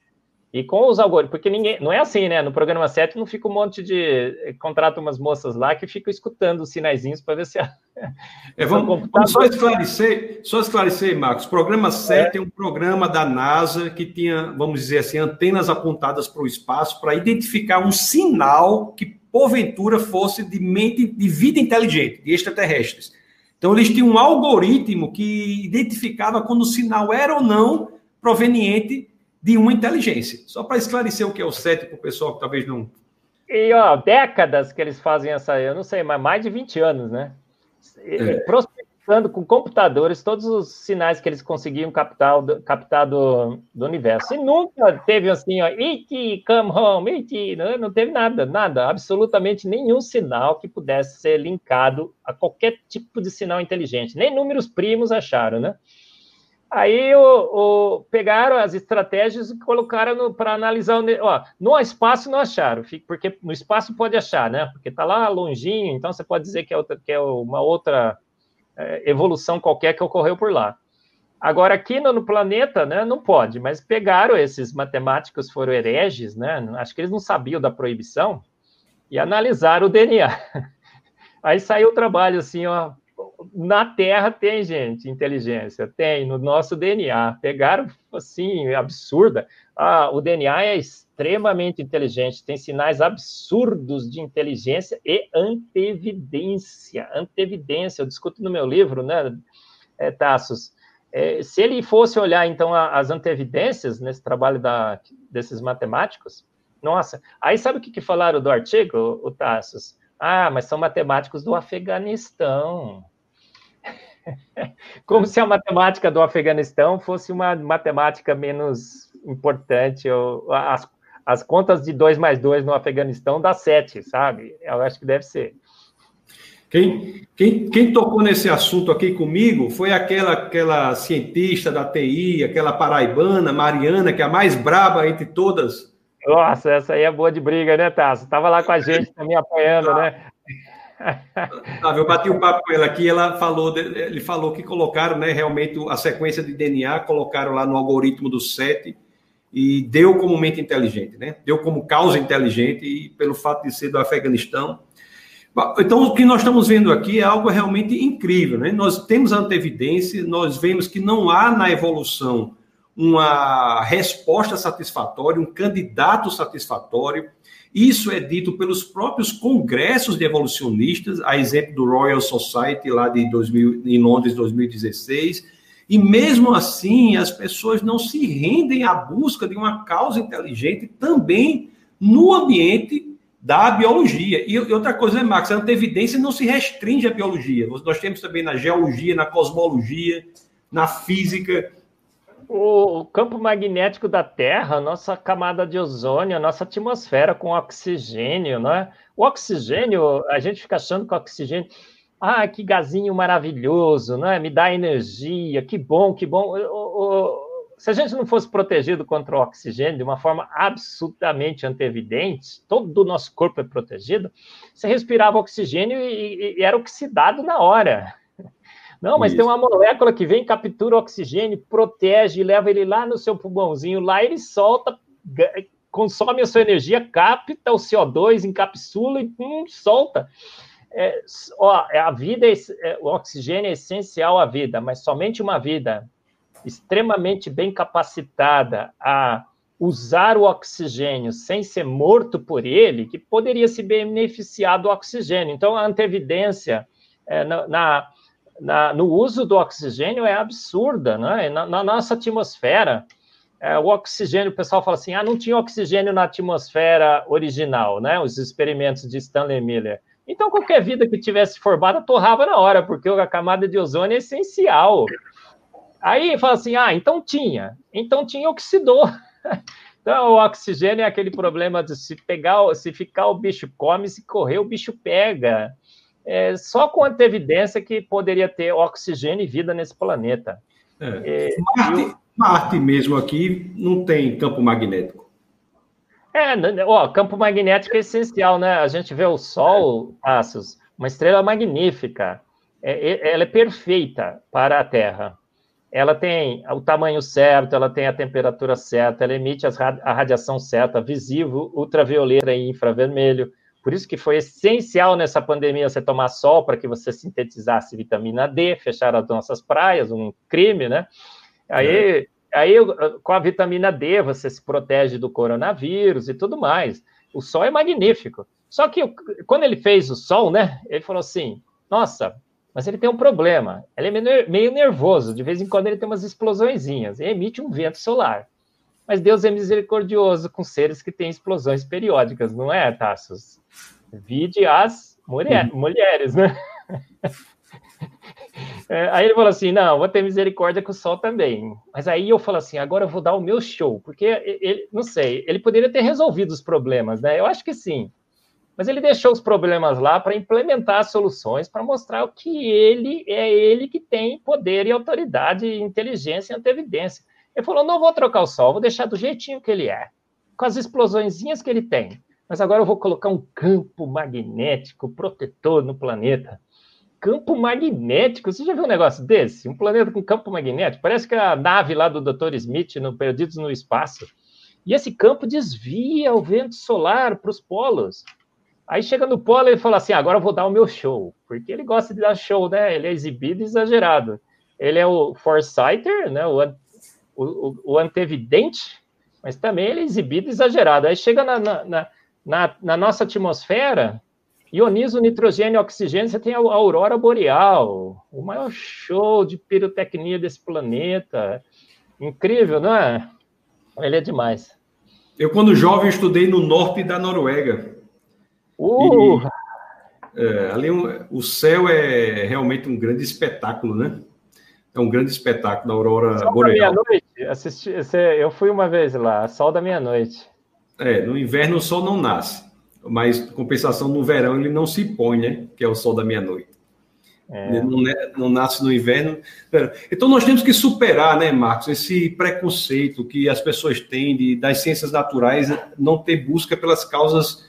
Speaker 2: e com os algoritmos, porque ninguém, não é assim, né? No programa 7 não fica um monte de contrata umas moças lá que ficam escutando os sinaizinhos para ver se a, (laughs)
Speaker 1: é, vamos, (laughs) vamos, só esclarecer, só esclarecer, Marcos. O programa 7 é. é um programa da NASA que tinha, vamos dizer assim, antenas apontadas para o espaço para identificar um sinal que porventura fosse de mente de vida inteligente, de extraterrestres. Então, eles tinham um algoritmo que identificava quando o sinal era ou não proveniente de uma inteligência. Só para esclarecer o que é o SET para o pessoal que talvez não.
Speaker 2: E, ó, décadas que eles fazem essa, eu não sei, mas mais de 20 anos, né? É captando com computadores todos os sinais que eles conseguiam captar, captar do, do universo. E nunca teve assim, ó, E.T., come home, E.T., não, não teve nada, nada, absolutamente nenhum sinal que pudesse ser linkado a qualquer tipo de sinal inteligente. Nem números primos acharam, né? Aí o, o, pegaram as estratégias e colocaram para analisar. Ó, no espaço não acharam, porque no espaço pode achar, né? Porque está lá longinho, então você pode dizer que é, outra, que é uma outra é, evolução qualquer que ocorreu por lá. Agora, aqui no, no, planeta, né, não pode, mas pegaram esses matemáticos, foram hereges, né, acho que eles não sabiam da proibição, e analisaram o DNA. (laughs) Aí saiu o trabalho assim, ó, na Terra tem, gente, inteligência, tem, no nosso DNA. Pegaram, assim, absurda. Ah, o DNA é extremamente inteligente, tem sinais absurdos de inteligência e antevidência. Antevidência, eu discuto no meu livro, né, é, Tassos? É, se ele fosse olhar, então, a, as antevidências nesse trabalho da, desses matemáticos, nossa, aí sabe o que, que falaram do artigo, o Tassos? Ah, mas são matemáticos do Afeganistão. (laughs) Como se a matemática do Afeganistão fosse uma matemática menos importante. Ou, as, as contas de 2 mais 2 no Afeganistão dá 7, sabe? Eu acho que deve ser.
Speaker 1: Quem, quem, quem tocou nesse assunto aqui comigo foi aquela, aquela cientista da TI, aquela paraibana, Mariana, que é a mais braba entre todas.
Speaker 2: Nossa, essa aí é boa de briga, né, Tasso? Estava lá com a gente também apoiando, né?
Speaker 1: Eu bati um papo com ela aqui, ela falou, ele falou que colocaram, né, realmente a sequência de DNA, colocaram lá no algoritmo do SET e deu como mente inteligente, né? Deu como causa inteligente e pelo fato de ser do Afeganistão. Então, o que nós estamos vendo aqui é algo realmente incrível, né? Nós temos antevidência, nós vemos que não há na evolução uma resposta satisfatória, um candidato satisfatório, isso é dito pelos próprios congressos de evolucionistas, a exemplo do Royal Society lá de 2000, em Londres 2016. E mesmo assim, as pessoas não se rendem à busca de uma causa inteligente também no ambiente da biologia. E outra coisa, né, Max? A antevidência não se restringe à biologia. Nós temos também na geologia, na cosmologia, na física
Speaker 2: o campo magnético da Terra, nossa camada de ozônio, nossa atmosfera com oxigênio, né? O oxigênio, a gente fica achando que o oxigênio, ah, que gazinho maravilhoso, né? Me dá energia, que bom, que bom. se a gente não fosse protegido contra o oxigênio de uma forma absolutamente antevidente, todo o nosso corpo é protegido, você respirava oxigênio e, e era oxidado na hora. Não, mas Isso. tem uma molécula que vem, captura o oxigênio, protege, leva ele lá no seu pulmãozinho, lá ele solta, consome a sua energia, capta o CO2, encapsula e hum, solta. É, ó, é a vida, é, é, o oxigênio é essencial à vida, mas somente uma vida extremamente bem capacitada a usar o oxigênio sem ser morto por ele, que poderia se beneficiar do oxigênio. Então, a antevidência é, na, na na, no uso do oxigênio é absurda, né? Na, na nossa atmosfera, é, o oxigênio, o pessoal fala assim, ah, não tinha oxigênio na atmosfera original, né? Os experimentos de Stanley Miller. Então, qualquer vida que tivesse formada torrava na hora, porque a camada de ozônio é essencial. Aí fala assim, ah, então tinha, então tinha oxidou. (laughs) Então, o oxigênio é aquele problema de se pegar, se ficar o bicho come, se correr o bicho pega é, só com antevidência que poderia ter oxigênio e vida nesse planeta.
Speaker 1: É. É, Marte, eu... Marte mesmo aqui não tem campo magnético.
Speaker 2: É, ó, campo magnético é essencial, né? A gente vê o Sol, Passos, uma estrela magnífica. É, ela é perfeita para a Terra. Ela tem o tamanho certo, ela tem a temperatura certa, ela emite a radiação certa, visível, ultravioleta e infravermelho por isso que foi essencial nessa pandemia você tomar sol para que você sintetizasse vitamina D, fechar as nossas praias, um crime, né? Aí, é. aí com a vitamina D você se protege do coronavírus e tudo mais. O sol é magnífico. Só que quando ele fez o sol, né? Ele falou assim: nossa, mas ele tem um problema. Ele é meio nervoso. De vez em quando ele tem umas explosõezinhas. E emite um vento solar. Mas Deus é misericordioso com seres que têm explosões periódicas, não é, Tassos? Vide as mulher, uhum. mulheres, né? (laughs) É, aí ele falou assim: não, vou ter misericórdia com o sol também. Mas aí eu falo assim: agora eu vou dar o meu show, porque ele, não sei, ele poderia ter resolvido os problemas, né? Eu acho que sim. Mas ele deixou os problemas lá para implementar soluções, para mostrar que ele é ele que tem poder e autoridade, inteligência e antevidência. Ele falou: não vou trocar o sol, vou deixar do jeitinho que ele é, com as explosõezinhas que ele tem. Mas agora eu vou colocar um campo magnético protetor no planeta. Campo magnético, você já viu um negócio desse? Um planeta com campo magnético? Parece que a nave lá do Dr. Smith, no Perdidos no Espaço. E esse campo desvia o vento solar para os polos. Aí chega no polo ele fala assim: agora eu vou dar o meu show, porque ele gosta de dar show, né? Ele é exibido e exagerado. Ele é o foresighter, né? O, o, o antevidente, mas também ele é exibido exagerado. Aí chega na, na, na, na nossa atmosfera, ioniza o nitrogênio e oxigênio, você tem a aurora boreal, o maior show de pirotecnia desse planeta. Incrível, não é? Ele é demais.
Speaker 1: Eu, quando jovem, estudei no norte da Noruega. Uh! E, é, ali um, o céu é realmente um grande espetáculo, né? É um grande espetáculo da aurora Sol boreal.
Speaker 2: Da meia-noite, assisti, eu fui uma vez lá, Sol da meia-noite.
Speaker 1: É, no inverno o sol não nasce, mas compensação no verão ele não se põe, né? Que é o sol da meia-noite. É. Não, não, nasce no inverno. Então nós temos que superar, né, Marcos, esse preconceito que as pessoas têm de, das ciências naturais não ter busca pelas causas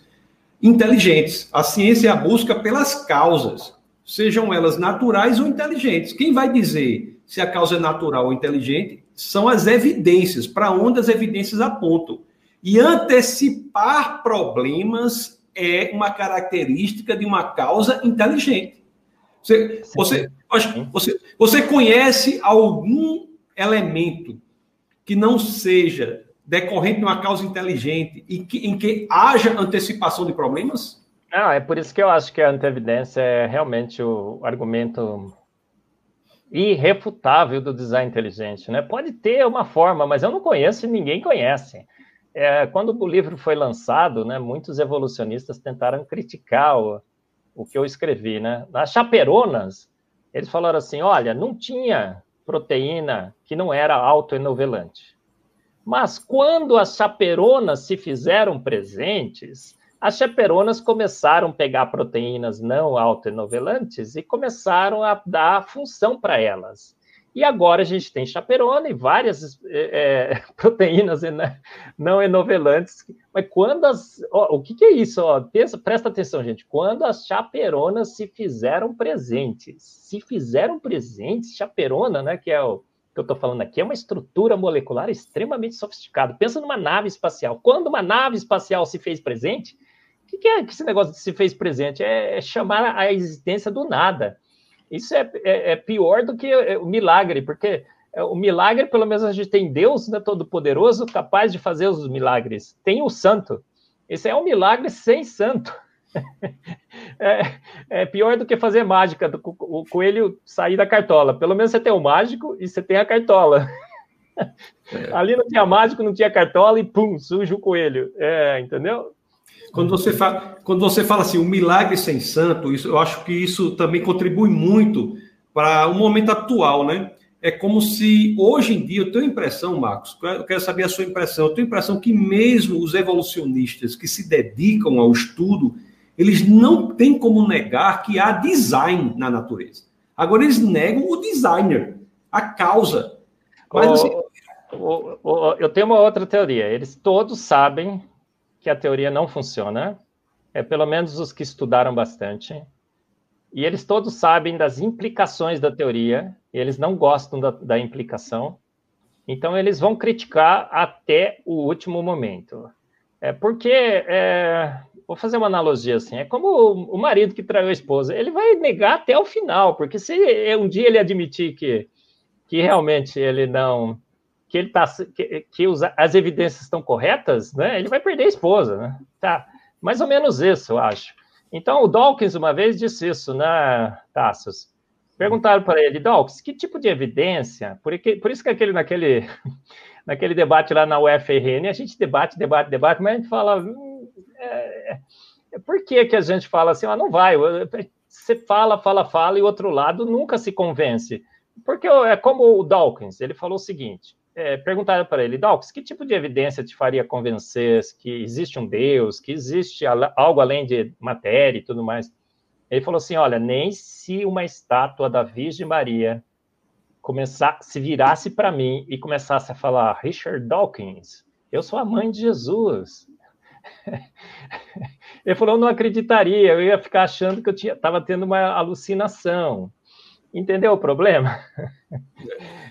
Speaker 1: inteligentes. A ciência é a busca pelas causas, sejam elas naturais ou inteligentes. Quem vai dizer se a causa é natural ou inteligente são as evidências, para onde as evidências apontam. E antecipar problemas é uma característica de uma causa inteligente. Você, você, você, você conhece algum elemento que não seja decorrente de uma causa inteligente e que, em que haja antecipação de problemas?
Speaker 2: Não, é por isso que eu acho que a antevidência é realmente o argumento irrefutável do design inteligente. Né? Pode ter uma forma, mas eu não conheço e ninguém conhece. É, quando o livro foi lançado, né, muitos evolucionistas tentaram criticar o, o que eu escrevi, né? Nas chaperonas, eles falaram assim: olha, não tinha proteína que não era autoenovelante. Mas quando as chaperonas se fizeram presentes, as chaperonas começaram a pegar proteínas não autoenovelantes e começaram a dar função para elas. E agora a gente tem chaperona e várias é, é (laughs) proteínas não enovelantes. Mas quando as. Ó, o que, que, é isso? Ó, pensa, presta atenção, gente. Quando as chaperonas se fizeram presentes. Se fizeram presentes, chaperona, né? Que é o que eu estou falando aqui, é uma estrutura molecular extremamente sofisticada. Pensa numa nave espacial. Quando uma nave espacial se fez presente, que, que é que esse negócio de se fez presente? É, é chamar a existência do nada. Isso é, é, é pior do que é, o milagre, porque é, o milagre, pelo menos a gente tem Deus né, Todo-Poderoso, capaz de fazer os milagres. Tem o santo. Esse é um milagre sem santo. (laughs) é, é, pior do que fazer mágica, do, o coelho sair da cartola. Pelo menos você tem o mágico e você tem a cartola. (laughs) É. Ali não tinha mágico, não tinha cartola e pum, surge o coelho. É, entendeu?
Speaker 1: Quando você fala, quando você fala assim, o um milagre sem santo, isso, eu acho que isso também contribui muito para o momento atual, né? É como se hoje em dia, eu tenho a impressão, Marcos, eu quero saber a sua impressão, eu tenho a impressão que mesmo os evolucionistas que se dedicam ao estudo, eles não têm como negar que há design na natureza. Agora eles negam o designer, a causa.
Speaker 2: Mas, assim... eu tenho uma outra teoria. Eles todos sabem que a teoria não funciona, é pelo menos os que estudaram bastante, e eles todos sabem das implicações da teoria, e eles não gostam da, da implicação, então eles vão criticar até o último momento. É porque, é, vou fazer uma analogia assim, é como o, o marido que traiu a esposa, ele vai negar até o final, porque se um dia ele admitir que, que realmente ele não que ele tá que, que as evidências estão corretas, né? Ele vai perder a esposa, né? Tá, mais ou menos isso, eu acho. Então o Dawkins uma vez disse isso, né, Tassos? Perguntaram para ele, Dawkins, que tipo de evidência? Por, que, por isso que aquele naquele (laughs) naquele debate lá na UFRN a gente debate, debate, debate, mas a gente fala hum, é, é, por que que a gente fala assim, ah, não vai? Você fala, fala, fala e o outro lado nunca se convence. Porque é como o Dawkins, ele falou o seguinte: é, perguntaram para ele, Dawkins, que tipo de evidência te faria convencer que existe um Deus, que existe algo além de matéria e tudo mais? Ele falou assim, olha, nem se uma estátua da Virgem Maria começar, se virasse para mim e começasse a falar, Richard Dawkins, eu sou a mãe de Jesus. (laughs) Ele falou, eu não acreditaria, eu ia ficar achando que eu estava tendo uma alucinação. Entendeu o problema?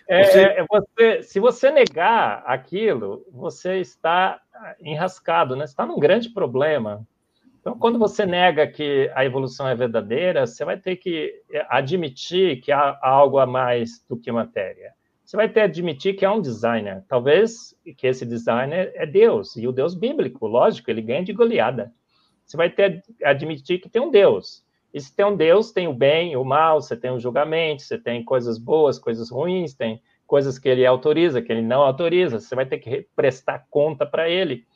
Speaker 2: É, você... É, você, se você negar aquilo, você está enrascado, né? Você está num grande problema. Então, quando você nega que a evolução é verdadeira, você vai ter que é, admitir que há algo a mais do que matéria. Você vai ter que admitir que há um designer. Talvez que esse designer é Deus, e o Deus bíblico, lógico, ele ganha de goleada. Você vai ter que admitir que tem um Deus. E se tem um Deus, tem o bem, o mal, você tem o julgamento, você tem coisas boas, coisas ruins, tem coisas que ele autoriza, que ele não autoriza. Você vai ter que prestar conta para ele.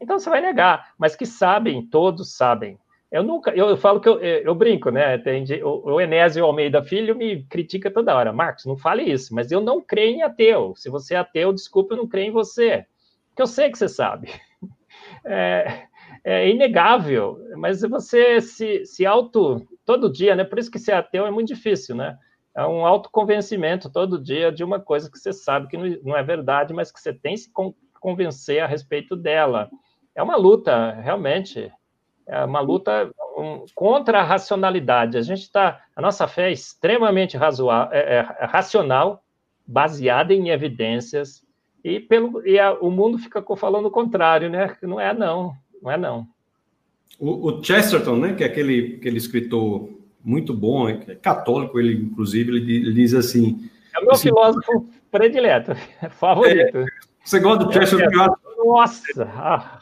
Speaker 2: Então você vai negar, mas que sabem, todos sabem. Eu nunca, eu, eu falo que eu, eu, brinco, né? Tem, o, o Enésio Almeida Filho me critica toda hora. Marcos, não fale isso, mas eu não creio em ateu. Se você é ateu, desculpa, eu não creio em você. Porque eu sei que você sabe. (laughs) É, é inegável, mas você se, se auto, todo dia, né? Por isso que ser ateu é muito difícil, né? É um autoconvencimento todo dia de uma coisa que você sabe que não, é verdade, mas que você tem que se convencer a respeito dela é uma luta, realmente, é uma luta contra a racionalidade. A gente está, a nossa fé é extremamente razoável, é, é, racional, baseada em evidências, e, pelo, e a, o mundo fica falando o contrário, né? Não é não, não é não.
Speaker 1: O, o Chesterton, né, que é aquele, aquele escritor muito bom, é católico, ele inclusive, ele, ele diz assim.
Speaker 2: É o meu assim, filósofo predileto, (laughs) favorito. É,
Speaker 1: você gosta do Chesterton?
Speaker 2: Nossa! Ah.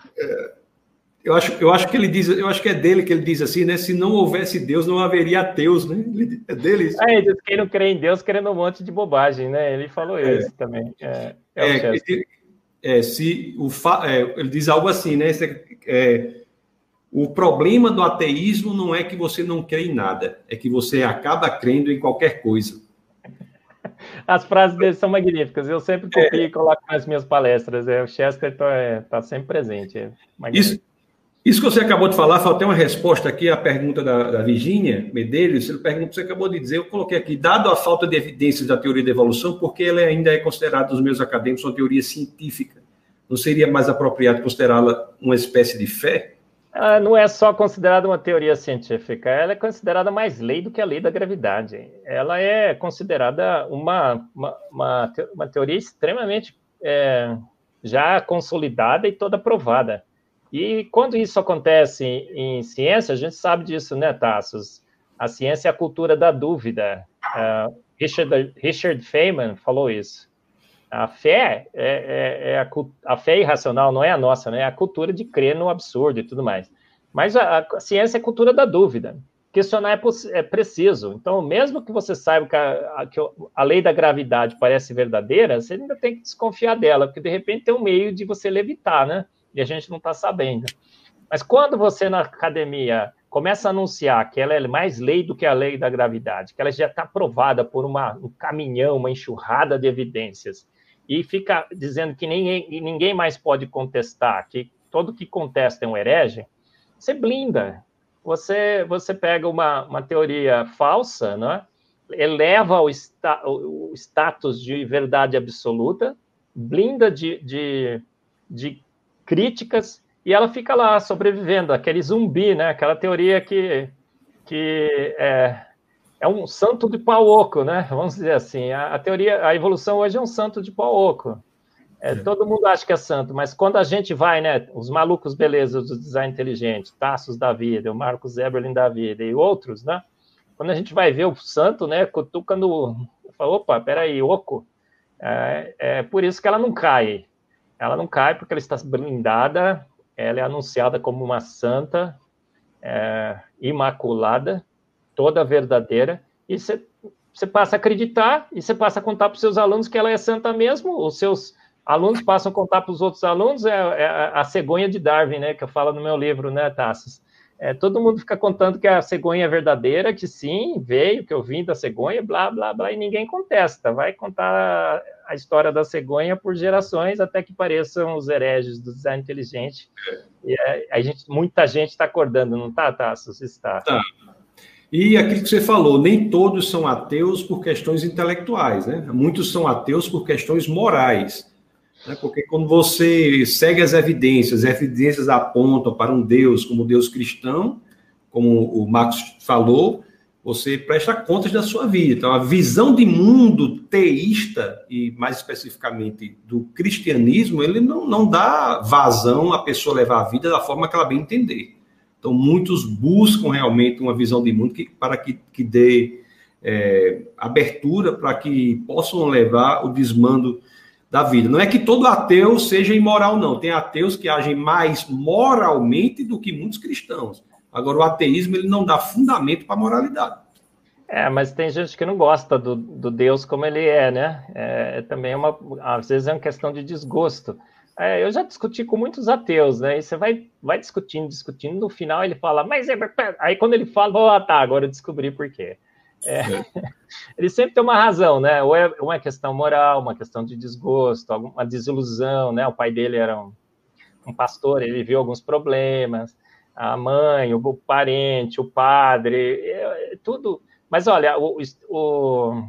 Speaker 1: Eu acho, eu acho que ele diz, eu acho que é dele que ele diz assim, né? Se não houvesse Deus, não haveria ateus, né? É dele isso.
Speaker 2: É, diz, quem não crê em Deus querendo um monte de bobagem, né? Ele falou é. isso também. É, é,
Speaker 1: é, é se o é, ele diz algo assim, né? É, o problema do ateísmo não é que você não crê em nada, é que você acaba crendo em qualquer coisa.
Speaker 2: As frases dele são magníficas. Eu sempre copio é. e coloco nas minhas palestras. É, o Chester está é, tá sempre presente. É
Speaker 1: isso, isso que você acabou de falar, falta uma resposta aqui à pergunta da, da Virginia Medeiros. Ele pergunta você acabou de dizer. Eu coloquei aqui, dado a falta de evidências da teoria da evolução, porque ela ainda é considerada, dos meus acadêmicos, uma teoria científica. Não seria mais apropriado considerá-la uma espécie de fé?
Speaker 2: ela não é só considerada uma teoria científica, ela é considerada mais lei do que a lei da gravidade. Ela é considerada uma, uma, uma, uma teoria extremamente é, já consolidada e toda provada. E quando isso acontece em, ciência, a gente sabe disso, né, Tassos? A ciência é a cultura da dúvida. Uh, Richard, Richard Feynman falou isso. A fé é, é, é a, a, fé irracional, não é a nossa, né? É a cultura de crer no absurdo e tudo mais. Mas a, a ciência é a cultura da dúvida. Questionar é, é, preciso. Então, mesmo que você saiba que, a, que a lei da gravidade parece verdadeira, você ainda tem que desconfiar dela, porque de repente tem um meio de você levitar, né? E a gente não está sabendo. Mas quando você na academia começa a anunciar que ela é mais lei do que a lei da gravidade, que ela já está provada por uma, um caminhão, uma enxurrada de evidências, e fica dizendo que ninguém, ninguém mais pode contestar, que todo que contesta é um herege, você blinda. Você, você pega uma, uma teoria falsa, né? eleva o, sta, o status de verdade absoluta, blinda de, de, de críticas e ela fica lá sobrevivendo, aquele zumbi, né? Aquela teoria que, que é, é um santo de pau oco, né? Vamos dizer assim. A, a, teoria, a evolução hoje é um santo de pau oco. É, é. Todo mundo acha que é santo, mas quando a gente vai, né? Os malucos beleza do design inteligente, Tassos da vida, o Marcos Eberlin da vida e outros, né? Quando a gente vai ver o santo, né? Cutuca no. Fala, opa, peraí, oco. É, é por isso que ela não cai. Ela não cai porque ela está blindada, ela é anunciada como uma santa, é, imaculada, toda verdadeira, e você, passa a acreditar e você passa a contar para os seus alunos que ela é santa mesmo, os seus alunos passam a contar para os outros alunos, é, é, a cegonha de Darwin, né, que eu falo no meu livro, né, Tassos? É, todo mundo fica contando que a cegonha é verdadeira, que sim, veio, que eu vim da cegonha, blá, blá, blá, e ninguém contesta. Vai contar a história da cegonha por gerações até que pareçam os hereges do design inteligente. E é, a gente, muita gente está acordando, não está, Tassos? Está. Tá.
Speaker 1: E aquilo que você falou, nem todos são ateus por questões intelectuais, né? Muitos são ateus por questões morais. Né? Porque quando você segue as evidências, as evidências apontam para um Deus como Deus cristão, como o Marcos falou, você presta contas da sua vida. Então, a visão de mundo teísta, e mais especificamente do cristianismo, ele não, não dá vazão à pessoa levar a vida da forma que ela bem entender. Então, muitos buscam realmente uma visão de mundo que, para que, que dê é, abertura para que possam levar o desmando da vida. Não é que todo ateu seja imoral, não. Tem ateus que agem mais moralmente do que muitos cristãos. Agora, o ateísmo ele não dá fundamento para a moralidade.
Speaker 2: É, mas tem gente que não gosta do, do Deus como ele é, né? É, também é uma, às vezes é uma questão de desgosto. É, eu já discuti com muitos ateus, né? E você vai, vai discutindo, discutindo, no final ele fala, mas é. Aí quando ele fala, ah, tá, agora eu descobri por quê. É, é. (laughs) ele sempre tem uma razão, né? Ou é uma questão moral, uma questão de desgosto, alguma desilusão, né? O pai dele era um, um pastor, ele viu alguns problemas, a mãe, o, o parente, o padre, é, tudo. Mas olha, o, o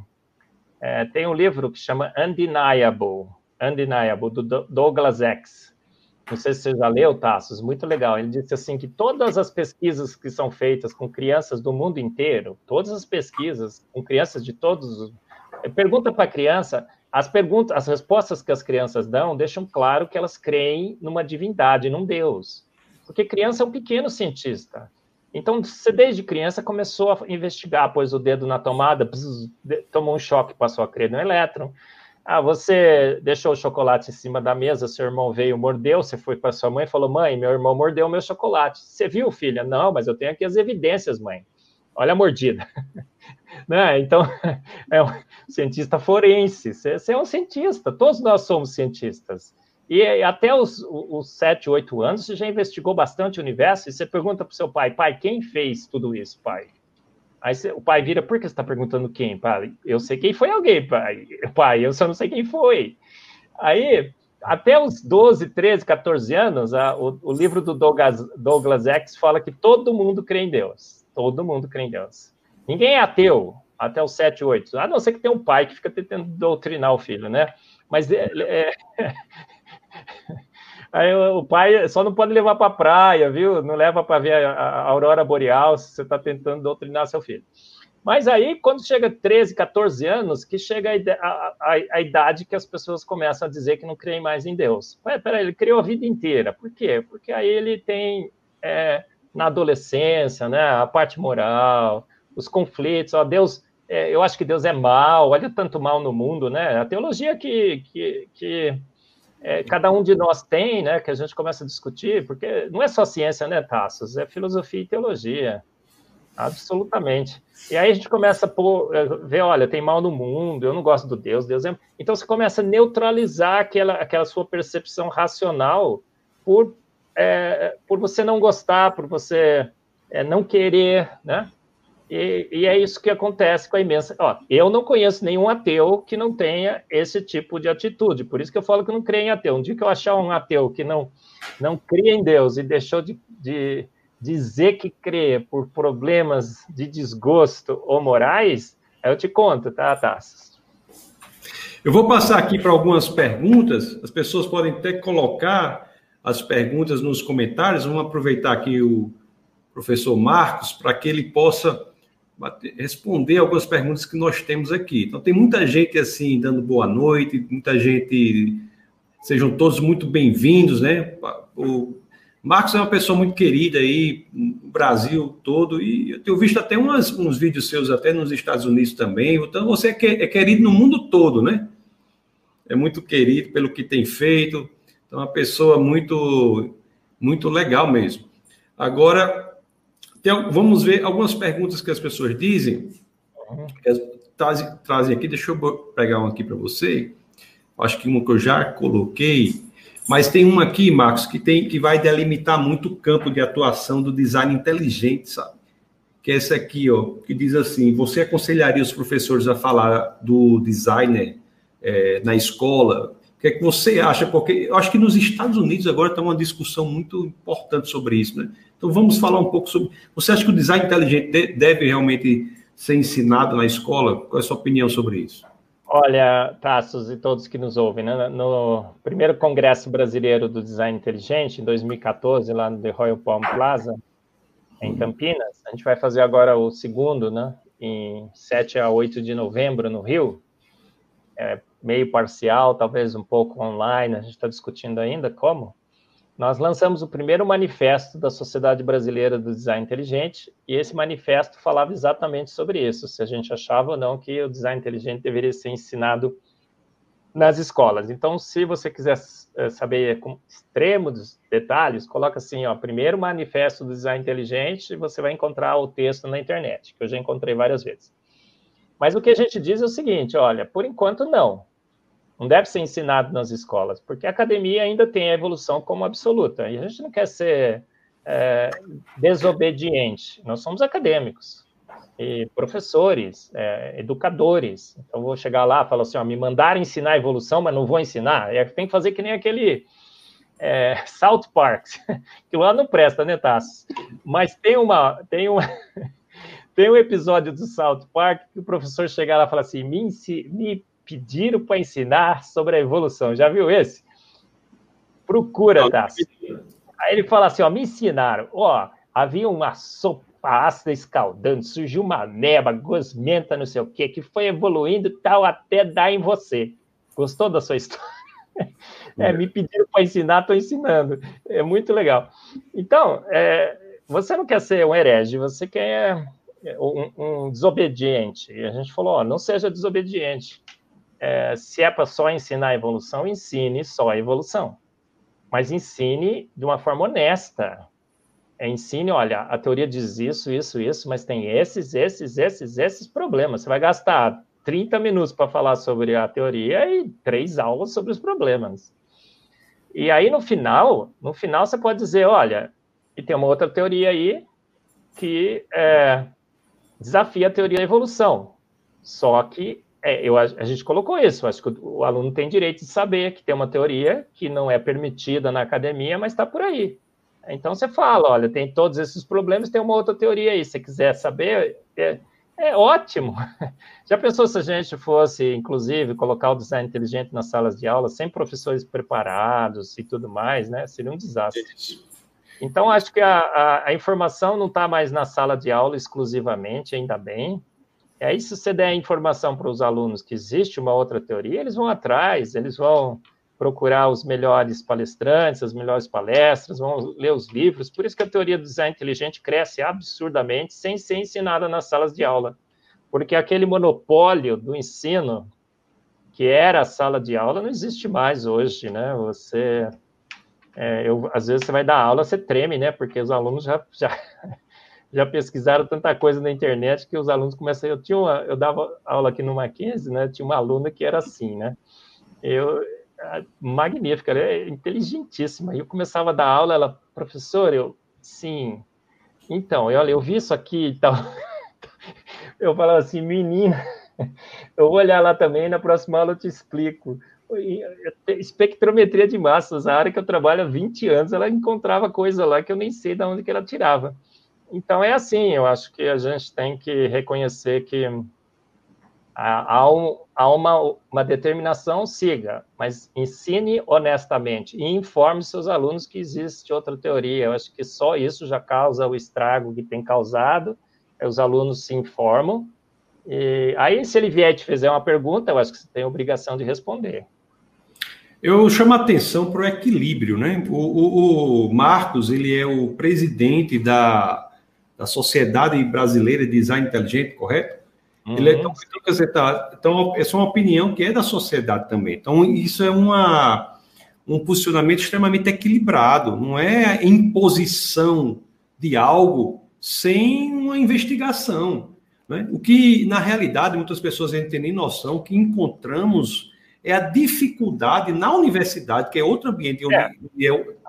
Speaker 2: é, tem um livro que chama Undeniable, Undeniable, do Douglas X. Não sei se você já leu, Tassos, muito legal. Ele disse assim que todas as pesquisas que são feitas com crianças do mundo inteiro, todas as pesquisas com crianças de todos, pergunta para a criança, as perguntas, as respostas que as crianças dão deixam claro que elas creem numa divindade, num Deus. Porque criança é um pequeno cientista. Então, você desde criança começou a investigar, pôs o dedo na tomada, tomou um choque, passou a crer no elétron, ah, você deixou o chocolate em cima da mesa, seu irmão veio, mordeu, você foi para sua mãe e falou: Mãe, meu irmão mordeu meu chocolate. Você viu, filha? Não, mas eu tenho aqui as evidências, mãe. Olha a mordida. (laughs) né? Então, (laughs) é um cientista forense. Você, é um cientista, todos nós somos cientistas. E até os, os 7, 8 anos, você já investigou bastante o universo e você pergunta para o seu pai: Pai, quem fez tudo isso, pai? Aí o pai vira, por que você está perguntando quem, pai? Eu sei quem foi alguém, pai. Pai, eu só não sei quem foi. Aí, até os 12, 13, 14 anos, a, o, o, livro do Douglas, Douglas X fala que todo mundo crê em Deus. Todo mundo crê em Deus. Ninguém é ateu até os 7, 8. A não ser que tenha um pai que fica tentando doutrinar o filho, né? Mas é, é, Aí o pai só não pode levar para a praia, viu? Não leva para ver a, aurora boreal se você está tentando doutrinar seu filho. Mas aí, quando chega 13, 14 anos, que chega a, a, a, idade que as pessoas começam a dizer que não creem mais em Deus. Ué, peraí, ele criou a vida inteira. Por quê? Porque aí ele tem, é, na adolescência, né, a parte moral, os conflitos, ó, Deus, é, eu acho que Deus é mal, olha tanto mal no mundo, né? A teologia que, que, que é, cada um de nós tem, né, que a gente começa a discutir, porque não é só ciência, né, Tassos? É filosofia e teologia. Absolutamente. E aí a gente começa a pôr, é, ver, olha, tem mal no mundo, eu não gosto do Deus, Deus é. Então você começa a neutralizar aquela, aquela sua percepção racional por, é, por você não gostar, por você é, não querer, né? E, e, é isso que acontece com a imensa. Ó, eu não conheço nenhum ateu que não tenha esse tipo de atitude. Por isso que eu falo que não creio em ateu. Um dia que eu achar um ateu que não, não cria em Deus e deixou de, de dizer que crê por problemas de desgosto ou morais, eu te conto, tá, Tassos?
Speaker 1: Eu vou passar aqui para algumas perguntas. As pessoas podem até colocar as perguntas nos comentários. Vamos aproveitar aqui o professor Marcos para que ele possa responder algumas perguntas que nós temos aqui. Então, tem muita gente assim dando boa noite, muita gente. Sejam todos muito bem-vindos, né? O Marcos é uma pessoa muito querida aí no Brasil todo, e eu tenho visto até umas, uns vídeos seus até nos Estados Unidos também. Então, você é, é querido no mundo todo, né? É muito querido pelo que tem feito. Então, é uma pessoa muito, muito legal mesmo. Agora, tem, vamos ver algumas perguntas que as pessoas dizem. Trazem, trazem aqui, deixa eu pegar uma aqui para você. Acho que uma que eu já coloquei. Mas tem uma aqui, Marcos, que, tem, que vai delimitar muito o campo de atuação do design inteligente, sabe? Que é essa aqui, ó, que diz assim: você aconselharia os professores a falar do designer é, na escola? O que é que você acha? Porque eu acho que nos Estados Unidos agora está uma discussão muito importante sobre isso, né? Então vamos falar um pouco sobre. Você acha que o design inteligente deve realmente ser ensinado na escola? Qual é a sua opinião sobre isso?
Speaker 2: Olha, Tassos e todos que nos ouvem, né? no primeiro Congresso Brasileiro do Design Inteligente, em 2014, lá no The Royal Palm Plaza, em Campinas, a gente vai fazer agora o segundo, né? Em 7 a 8 de novembro, no Rio. É meio parcial, talvez um pouco online, a gente está discutindo ainda como. Nós lançamos o primeiro manifesto da Sociedade Brasileira do Design Inteligente, e esse manifesto falava exatamente sobre isso, se a gente achava ou não que o design inteligente deveria ser ensinado nas escolas. Então, se você quiser eh, saber com extremos detalhes, coloca assim, ó, primeiro manifesto do design inteligente, e você vai encontrar o texto na internet, que eu já encontrei várias vezes. Mas o que a gente diz é o seguinte, olha, por enquanto não. Não deve ser ensinado nas escolas, porque a academia ainda tem a evolução como absoluta. E a gente não quer ser é, desobediente. Nós somos acadêmicos, e professores, é, educadores. Então, vou chegar lá e falar assim: ó, me mandaram ensinar a evolução, mas não vou ensinar. É, tem que fazer que nem aquele é, (laughs) South Park, (laughs) que lá não presta, né, Tassi? Mas tem uma. Tem uma (laughs) tem um episódio do South Park que o professor chega lá e fala assim: me, me pediram para ensinar sobre a evolução. Já viu esse? Procura, tá? Aí ele fala assim: ó, me ensinaram. Ó, havia uma sopa ácida escaldando, surgiu uma neba, gosmenta, não sei o quê, que foi evoluindo tal até dar em você. Gostou da sua história? (laughs) É, me pediram para ensinar, estou ensinando. É muito legal. Então, é, você não quer ser um herege, você quer um, um desobediente. E a gente falou: ó, não seja desobediente é, se é para só ensinar a evolução, ensine só a evolução. Mas ensine de uma forma honesta. É, ensine, olha, a teoria diz isso, isso, isso, mas tem esses, esses, esses, esses problemas. Você vai gastar 30 minutos para falar sobre a teoria e três aulas sobre os problemas. E aí, no final, no final você pode dizer, olha, e tem uma outra teoria aí que é, desafia a teoria da evolução. Só que é, eu, a gente colocou isso. Acho que o, o, aluno tem direito de saber que tem uma teoria que não é permitida na academia, mas está por aí. Então você fala, olha, tem todos esses problemas, tem uma outra teoria aí. Se quiser saber, é, é ótimo. (laughs) Já pensou se a gente fosse, inclusive, colocar o design inteligente nas salas de aula, sem professores preparados e tudo mais, né? Seria um desastre. Então, acho que a, a, a informação não está mais na sala de aula exclusivamente, ainda bem. E aí, se você der a informação para os alunos que existe uma outra teoria, eles vão atrás, eles vão procurar os melhores palestrantes, as melhores palestras, vão ler os livros. Por isso que a teoria do design inteligente cresce absurdamente sem ser ensinada nas salas de aula. Porque aquele monopólio do ensino, que era a sala de aula, não existe mais hoje, né? Você. É, eu, às vezes você vai dar aula, você treme, né? Porque os alunos já, já já pesquisaram tanta coisa na internet que os alunos começam. Eu tinha uma, eu dava aula aqui no Mackenzie, né? Tinha uma aluna que era assim, né? Eu magnífica, ela é inteligentíssima. Eu começava a dar aula, ela, professor, eu, sim. Então, eu, olha, eu vi isso aqui e tal. (laughs) Eu falava assim, menina, eu vou olhar lá também, na próxima aula eu te explico. Espectrometria de massas, a área que eu trabalho há 20 anos, ela encontrava coisa lá que eu nem sei de onde que ela tirava. Então é assim, eu acho que a gente tem que reconhecer que há, um, há uma, uma determinação, siga, mas ensine honestamente e informe seus alunos que existe outra teoria. Eu acho que só isso já causa o estrago que tem causado, os alunos se informam, e aí se ele vier te fazer uma pergunta, eu acho que você tem a obrigação de responder.
Speaker 1: Eu chamo a atenção para o equilíbrio, né? O, o, o Marcos, ele é o presidente da da Sociedade Brasileira de Design Inteligente, correto? Uhum. Ele é, então, tá, então, essa é uma opinião que é da sociedade também. Então, isso é uma, um posicionamento extremamente equilibrado, não é imposição de algo sem uma investigação. Né? O que, na realidade, muitas pessoas não têm nem noção, que encontramos é a dificuldade na universidade, que é outro ambiente, é. é,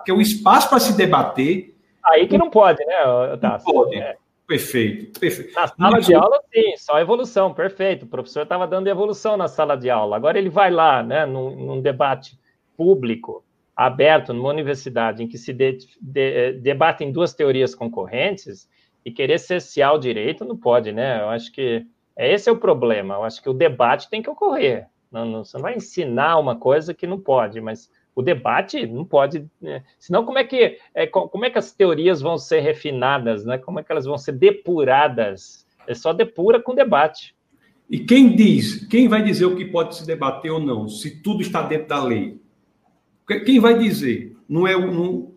Speaker 1: que é o espaço para se debater,
Speaker 2: Aí que não pode, né, Tassi?
Speaker 1: Não pode. É. Perfeito, perfeito.
Speaker 2: Na sala de aula, sim, só evolução, perfeito. O professor estava dando evolução na sala de aula. Agora ele vai lá, né, num, num debate público, aberto, numa universidade, em que se de, de, debatem duas teorias concorrentes, e querer cessear o direito não pode, né? Eu acho que esse é o problema. Eu acho que o debate tem que ocorrer. Não, não, você não vai ensinar uma coisa que não pode, mas o debate não pode. Né? Senão, como é que é, como é que as teorias vão ser refinadas, né? Como é que elas vão ser depuradas? É só depura com debate.
Speaker 1: E quem diz, quem vai dizer o que pode se debater ou não, se tudo está dentro da lei? Quem vai dizer? Não é não,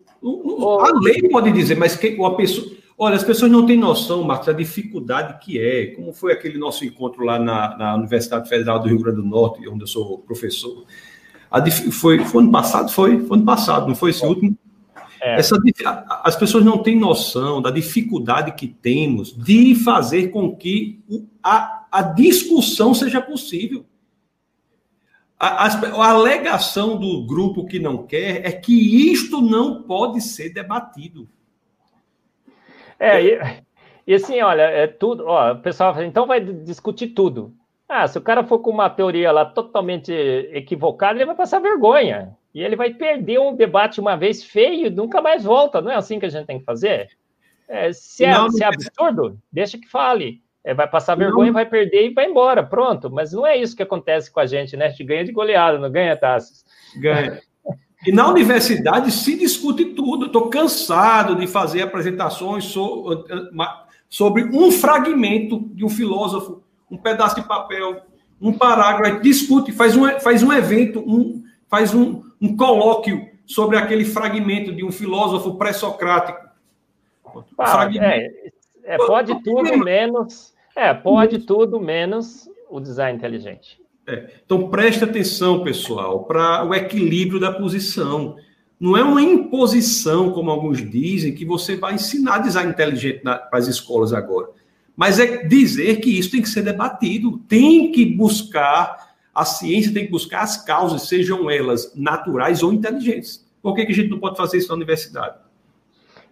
Speaker 1: A lei pode dizer, mas que, a pessoa. Olha, as pessoas não têm noção, Marcos, da dificuldade que é. Como foi aquele nosso encontro lá na, na Universidade Federal do Rio Grande do Norte, onde eu sou professor. A, foi, foi ano passado? Foi, foi ano passado, não foi esse último? É. Essa, as pessoas não têm noção da dificuldade que temos de fazer com que a, a discussão seja possível. A, a, alegação do grupo que não quer é que isto não pode ser debatido.
Speaker 2: É, e, e assim, olha, é tudo. Ó, o pessoal fala, então vai discutir tudo. Ah, se o cara for com uma teoria lá totalmente equivocada, ele vai passar vergonha. E ele vai perder um debate uma vez feio e nunca mais volta. Não é assim que a gente tem que fazer? É, se, é, não, se é absurdo, deixa que fale. É, vai passar vergonha, não. vai perder e vai embora. Pronto. Mas não é isso que acontece com a gente, né? A gente ganha de goleada, não ganha taças.
Speaker 1: Ganha. (laughs) E na universidade se discute tudo. Estou cansado de fazer apresentações sobre um fragmento de um filósofo, um pedaço de papel, um parágrafo. Discute, faz um, faz um evento, um, faz um, um colóquio sobre aquele fragmento de um filósofo pré-socrático.
Speaker 2: É, é, pode tudo menos. É, pode tudo menos o design inteligente.
Speaker 1: É, então preste atenção, pessoal, para o equilíbrio da posição. Não é uma imposição, como alguns dizem, que você vai ensinar design inteligente para as escolas agora. Mas é dizer que isso tem que ser debatido, tem que buscar a ciência tem que buscar as causas, sejam elas naturais ou inteligentes. Por que, que a gente não pode fazer isso na universidade?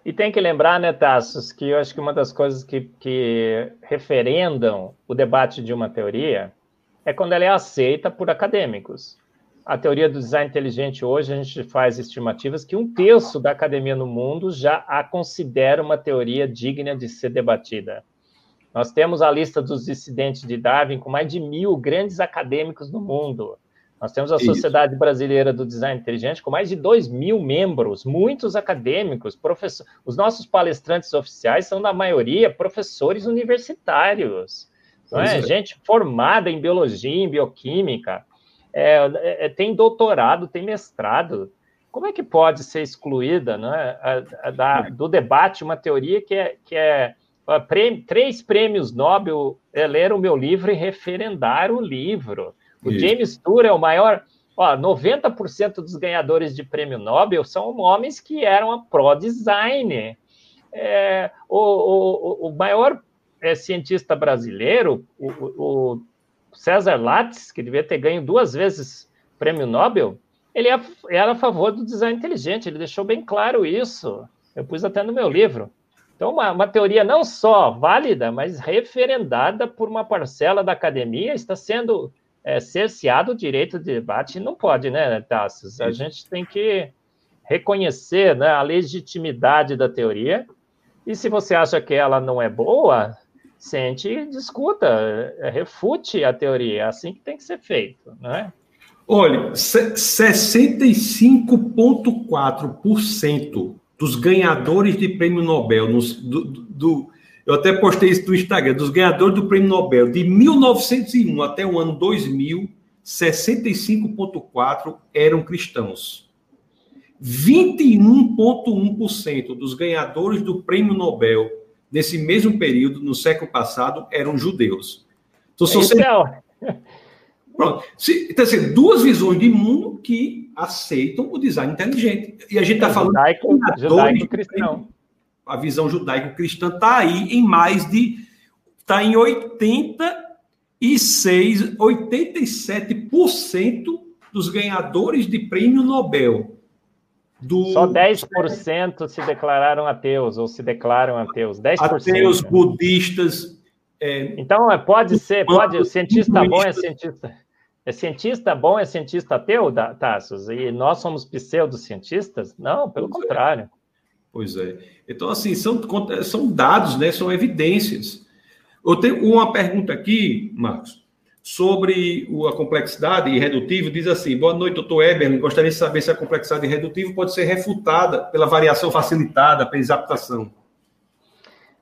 Speaker 2: E tem que lembrar, né, Tassos, que eu acho que uma das coisas que, que referendam o debate de uma teoria é quando ela é aceita por acadêmicos. A teoria do design inteligente hoje, a gente faz estimativas que um terço da academia no mundo já a considera uma teoria digna de ser debatida. Nós temos a lista dos dissidentes de Darwin com mais de mil grandes acadêmicos no mundo. Nós temos a Isso. Sociedade Brasileira do Design Inteligente com mais de dois mil membros, muitos acadêmicos, professores. Os nossos palestrantes oficiais são, na maioria, professores universitários. Não é? é? Gente formada em biologia, em bioquímica, é, é, é, tem doutorado, tem mestrado. Como é que pode ser excluída né, a, a, da, do debate uma teoria que é, que é prêmio, três prêmios Nobel é, leram o meu livro e referendaram o livro. O Isso. James Tour é o maior. Ó, 90% dos ganhadores de prêmio Nobel são homens que eram pró-design. É, o, o, o, maior é, cientista brasileiro, o, o, César Lattes, que devia ter ganho duas vezes prêmio Nobel, ele é era a favor do design inteligente, ele deixou bem claro isso. Eu pus até no meu livro. Então, uma, uma, teoria não só válida, mas referendada por uma parcela da academia, está sendo é, cerceado o direito de debate. Não pode, né, Tassos? A gente tem que reconhecer né, a legitimidade da teoria. E se você acha que ela não é boa, sente discuta, é, refute a teoria. É assim que tem que ser feito, né?
Speaker 1: Olha, 65,4% dos ganhadores de prêmio Nobel, nos, do, do, eu até postei isso no Instagram, dos ganhadores do prêmio Nobel de 1901 até o ano 2000, 65,4% eram cristãos. 21,1% dos ganhadores do prêmio Nobel nesse mesmo período, no século passado, eram judeus. Então, se você... Pronto. Se, então, assim, duas visões de mundo que aceitam o design inteligente. E a gente está é, falando.
Speaker 2: Judaico, judaico-cristão.
Speaker 1: A visão judaico-cristã está aí em mais de. Está em 86, 87% dos ganhadores de prêmio Nobel.
Speaker 2: Do... Só 10% se declararam ateus ou se declaram ateus. 10%.
Speaker 1: Ateus, budistas.
Speaker 2: É... Então, é, pode ser, pode. O cientista bom é cientista. É cientista bom, é cientista ateu, Tassos? E nós somos pseudocientistas? Não, pelo pois é. contrário. É.
Speaker 1: Pois é. Então, assim, são, são dados, né? São evidências. Eu tenho uma pergunta aqui, Marcos, sobre a complexidade irredutível. Diz assim: boa noite, doutor Eberlin. Gostaria de saber se a complexidade irredutível pode ser refutada pela variação facilitada, pela exaptação.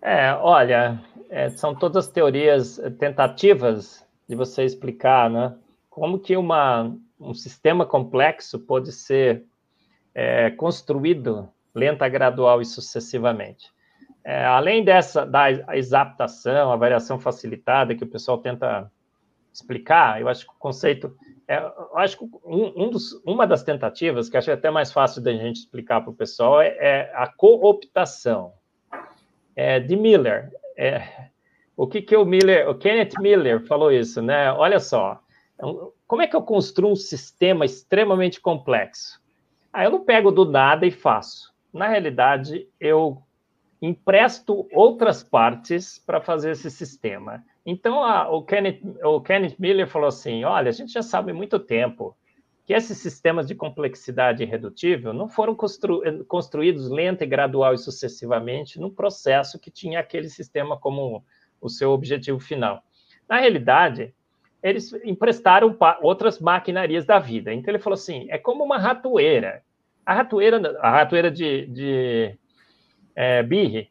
Speaker 2: É, olha, é, são todas teorias tentativas de você explicar, né? Como que uma, um sistema complexo pode ser é, construído lenta, gradual e sucessivamente. É, além dessa, da exaptação, a variação facilitada, que o pessoal tenta explicar, eu acho que o conceito. É, eu acho que um, um dos, uma das tentativas, que acho até mais fácil da gente explicar para o pessoal, é, é, a cooptação. É, de Miller. É, o que, que o Miller, o Kenneth Miller falou isso, né? Olha só, como é que eu construo um sistema extremamente complexo? Aí eu não pego do nada e faço. Na realidade, eu empresto outras partes para fazer esse sistema. Então, a, o, Kenneth, o Kenneth Miller falou assim: olha, a gente já sabe há muito tempo que esses sistemas de complexidade irredutível não foram constru, construídos lenta e gradual e sucessivamente num processo que tinha aquele sistema como o seu objetivo final. Na realidade, eles emprestaram outras maquinarias da vida. Então ele falou assim: é como uma ratoeira. A ratoeira, a ratoeira de, de é, Birre,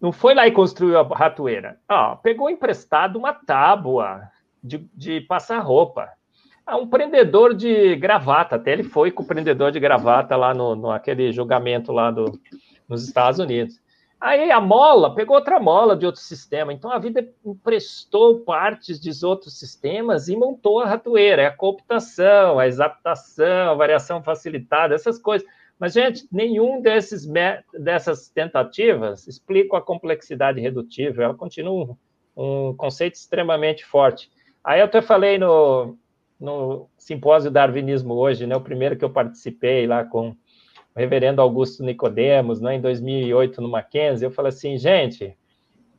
Speaker 2: não foi lá e construiu a ratoeira. Ah, pegou emprestado uma tábua de, de passar roupa. Ah, um prendedor de gravata, até ele foi com o prendedor de gravata lá no, no aquele julgamento lá do, nos Estados Unidos. Aí a mola pegou outra mola de outro sistema. Então a vida emprestou partes de outros sistemas e montou a ratoeira. É a cooptação, a exaptação, a variação facilitada, essas coisas. Mas, gente, nenhum desses dessas tentativas explica a complexidade redutível. Ela continua um, um conceito extremamente forte. Aí eu até falei no, no simpósio Darwinismo hoje, né, o primeiro que eu participei lá com o reverendo Augusto Nicodemos, né, em 2008 no Mackenzie, eu falei assim, gente,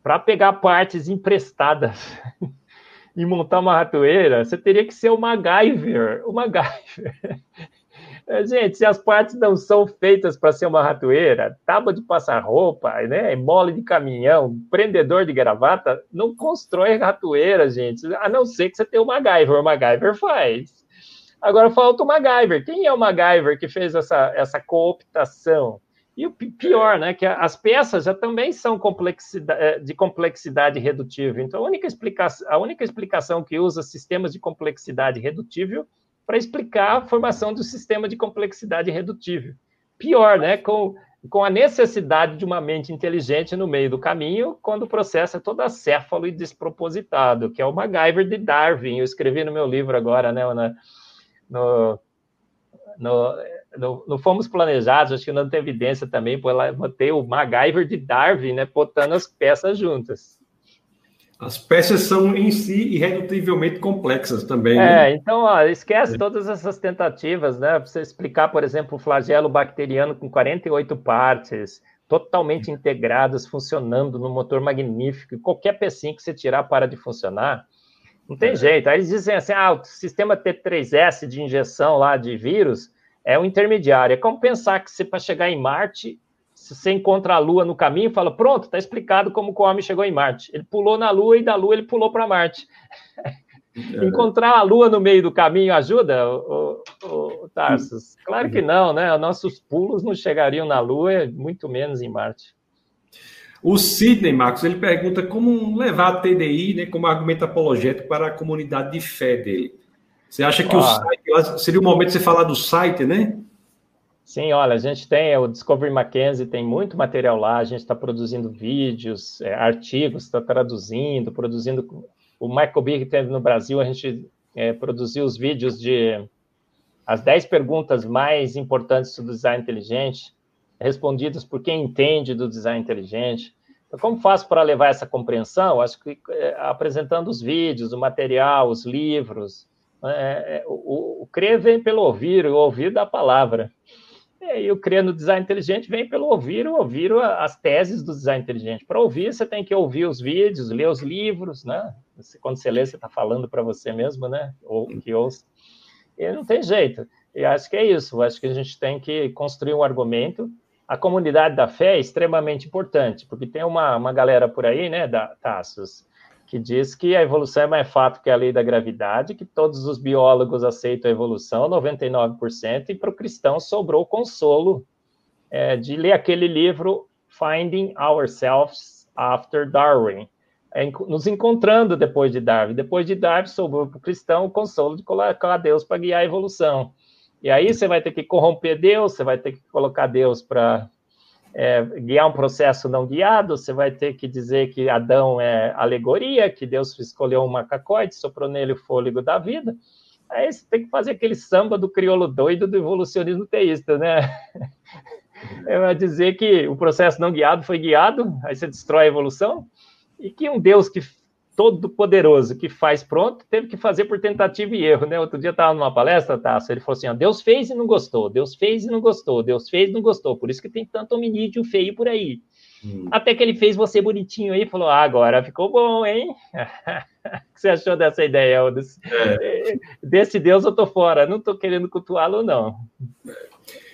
Speaker 2: para pegar partes emprestadas (laughs) e montar uma ratoeira, você teria que ser o MacGyver, o MacGyver. (laughs) É, gente, se as partes não são feitas para ser uma ratoeira, tábua de passar roupa, né, mole de caminhão, prendedor de gravata, não constrói ratoeira, gente. A não ser que você tenha o MacGyver. O MacGyver faz. Agora falta o MacGyver. Quem é o MacGyver que fez essa, essa cooptação? E o pior, né, que as peças já também são complexidade, é, de complexidade redutível. Então, a única, explicação, a única explicação que usa sistemas de complexidade redutível para explicar a formação do sistema de complexidade redutível. Pior, né? Com, com a necessidade de uma mente inteligente no meio do caminho, quando o processo é todo acéfalo e despropositado, que é o MacGyver de Darwin. Eu escrevi no meu livro agora, né? No, no, no, no Fomos Planejados, acho que não tem evidência também, botei o MacGyver de Darwin, né? Botando as peças juntas.
Speaker 1: As peças são em si irredutivelmente complexas também.
Speaker 2: Né? É, então ó, esquece todas essas tentativas, né? Pra você explicar, por exemplo, o flagelo bacteriano com 48 partes, totalmente integradas, funcionando no motor magnífico, e qualquer pecinha que você tirar para de funcionar. Não tem é. jeito. Aí eles dizem assim: ah, o sistema T3S de injeção lá de vírus é o intermediário. É como pensar que para chegar em Marte, se você encontra a Lua no caminho, fala, pronto, está explicado como o homem chegou em Marte. Ele pulou na Lua e da Lua ele pulou para Marte. É. Encontrar a Lua no meio do caminho ajuda, o, o, o Tarsus? Claro que não, né? Nossos pulos não chegariam na Lua, muito menos em Marte.
Speaker 1: O Sidney, Marcos, ele pergunta como levar a TDI né, como argumento apologético para a comunidade de fé dele. Você acha que ah. o site, seria o momento de você falar do site, né?
Speaker 2: Sim, olha, a gente tem o Discovery Mackenzie, tem muito material lá, a gente está produzindo vídeos, é, artigos, está traduzindo, produzindo. O Michael Big teve no Brasil, a gente é, produziu os vídeos de as 10 perguntas mais importantes do design inteligente, respondidas por quem entende do design inteligente. Então, como faço para levar essa compreensão? Acho que é, apresentando os vídeos, o material, os livros. É, é o, o crer vem pelo ouvir, o ouvir da palavra. E o Crer no Design Inteligente vem pelo ouvir, ouvir as teses do design inteligente. Para ouvir, você tem que ouvir os vídeos, ler os livros, né? Quando você lê, você está falando para você mesmo, né? Ou que ouça. E não tem jeito. E acho que é isso. Acho que a gente tem que construir um argumento. A comunidade da fé é extremamente importante, porque tem uma, uma galera por aí, né, da Tassos, que diz que a evolução é mais fato que a lei da gravidade, que todos os biólogos aceitam a evolução, 99%, e para o cristão sobrou o consolo é, de ler aquele livro Finding Ourselves After Darwin, é, nos encontrando depois de Darwin. Depois de Darwin, sobrou para o cristão o consolo de colocar Deus para guiar a evolução. E aí você vai ter que corromper Deus, você vai ter que colocar Deus para é, guiar um processo não guiado, você vai ter que dizer que Adão é alegoria, que Deus escolheu um macacoide, soprou nele o fôlego da vida. Aí você tem que fazer aquele samba do crioulo doido do evolucionismo teísta, né? (laughs) É dizer que o processo não guiado foi guiado, aí você destrói a evolução, e que um Deus que todo poderoso que faz pronto, teve que fazer por tentativa e erro, né? Outro dia estava numa palestra, Tasso, ele falou assim, ó, Deus fez e não gostou, Deus fez e não gostou, Deus fez e não gostou, por isso que tem tanto hominídeo feio por aí. Hum. Até que ele fez você bonitinho aí e falou, ah, agora ficou bom, hein? (laughs) o que você achou dessa ideia, Eldes? É. Desse Deus eu tô fora, não tô querendo cultuá-lo, não.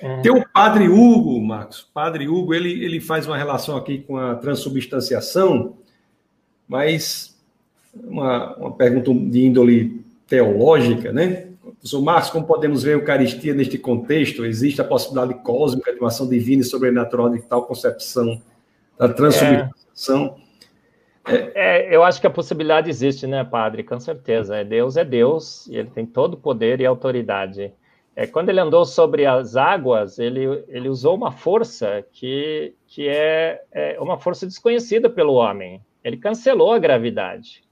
Speaker 1: É. Tem o padre Hugo, Marcos. Padre Hugo, ele, ele faz uma relação aqui com a transubstanciação, mas uma, uma pergunta de índole teológica, né? Professor Marcos, como podemos ver a Eucaristia neste contexto? Existe a possibilidade cósmica de uma ação divina e sobrenatural de tal concepção da transubstanciação?
Speaker 2: É. É, eu acho que a possibilidade existe, né, padre? Com certeza. É Deus é Deus e ele tem todo o poder e autoridade. É, quando ele andou sobre as águas, ele, ele usou uma força que, que é, é uma força desconhecida pelo homem. Ele cancelou a gravidade.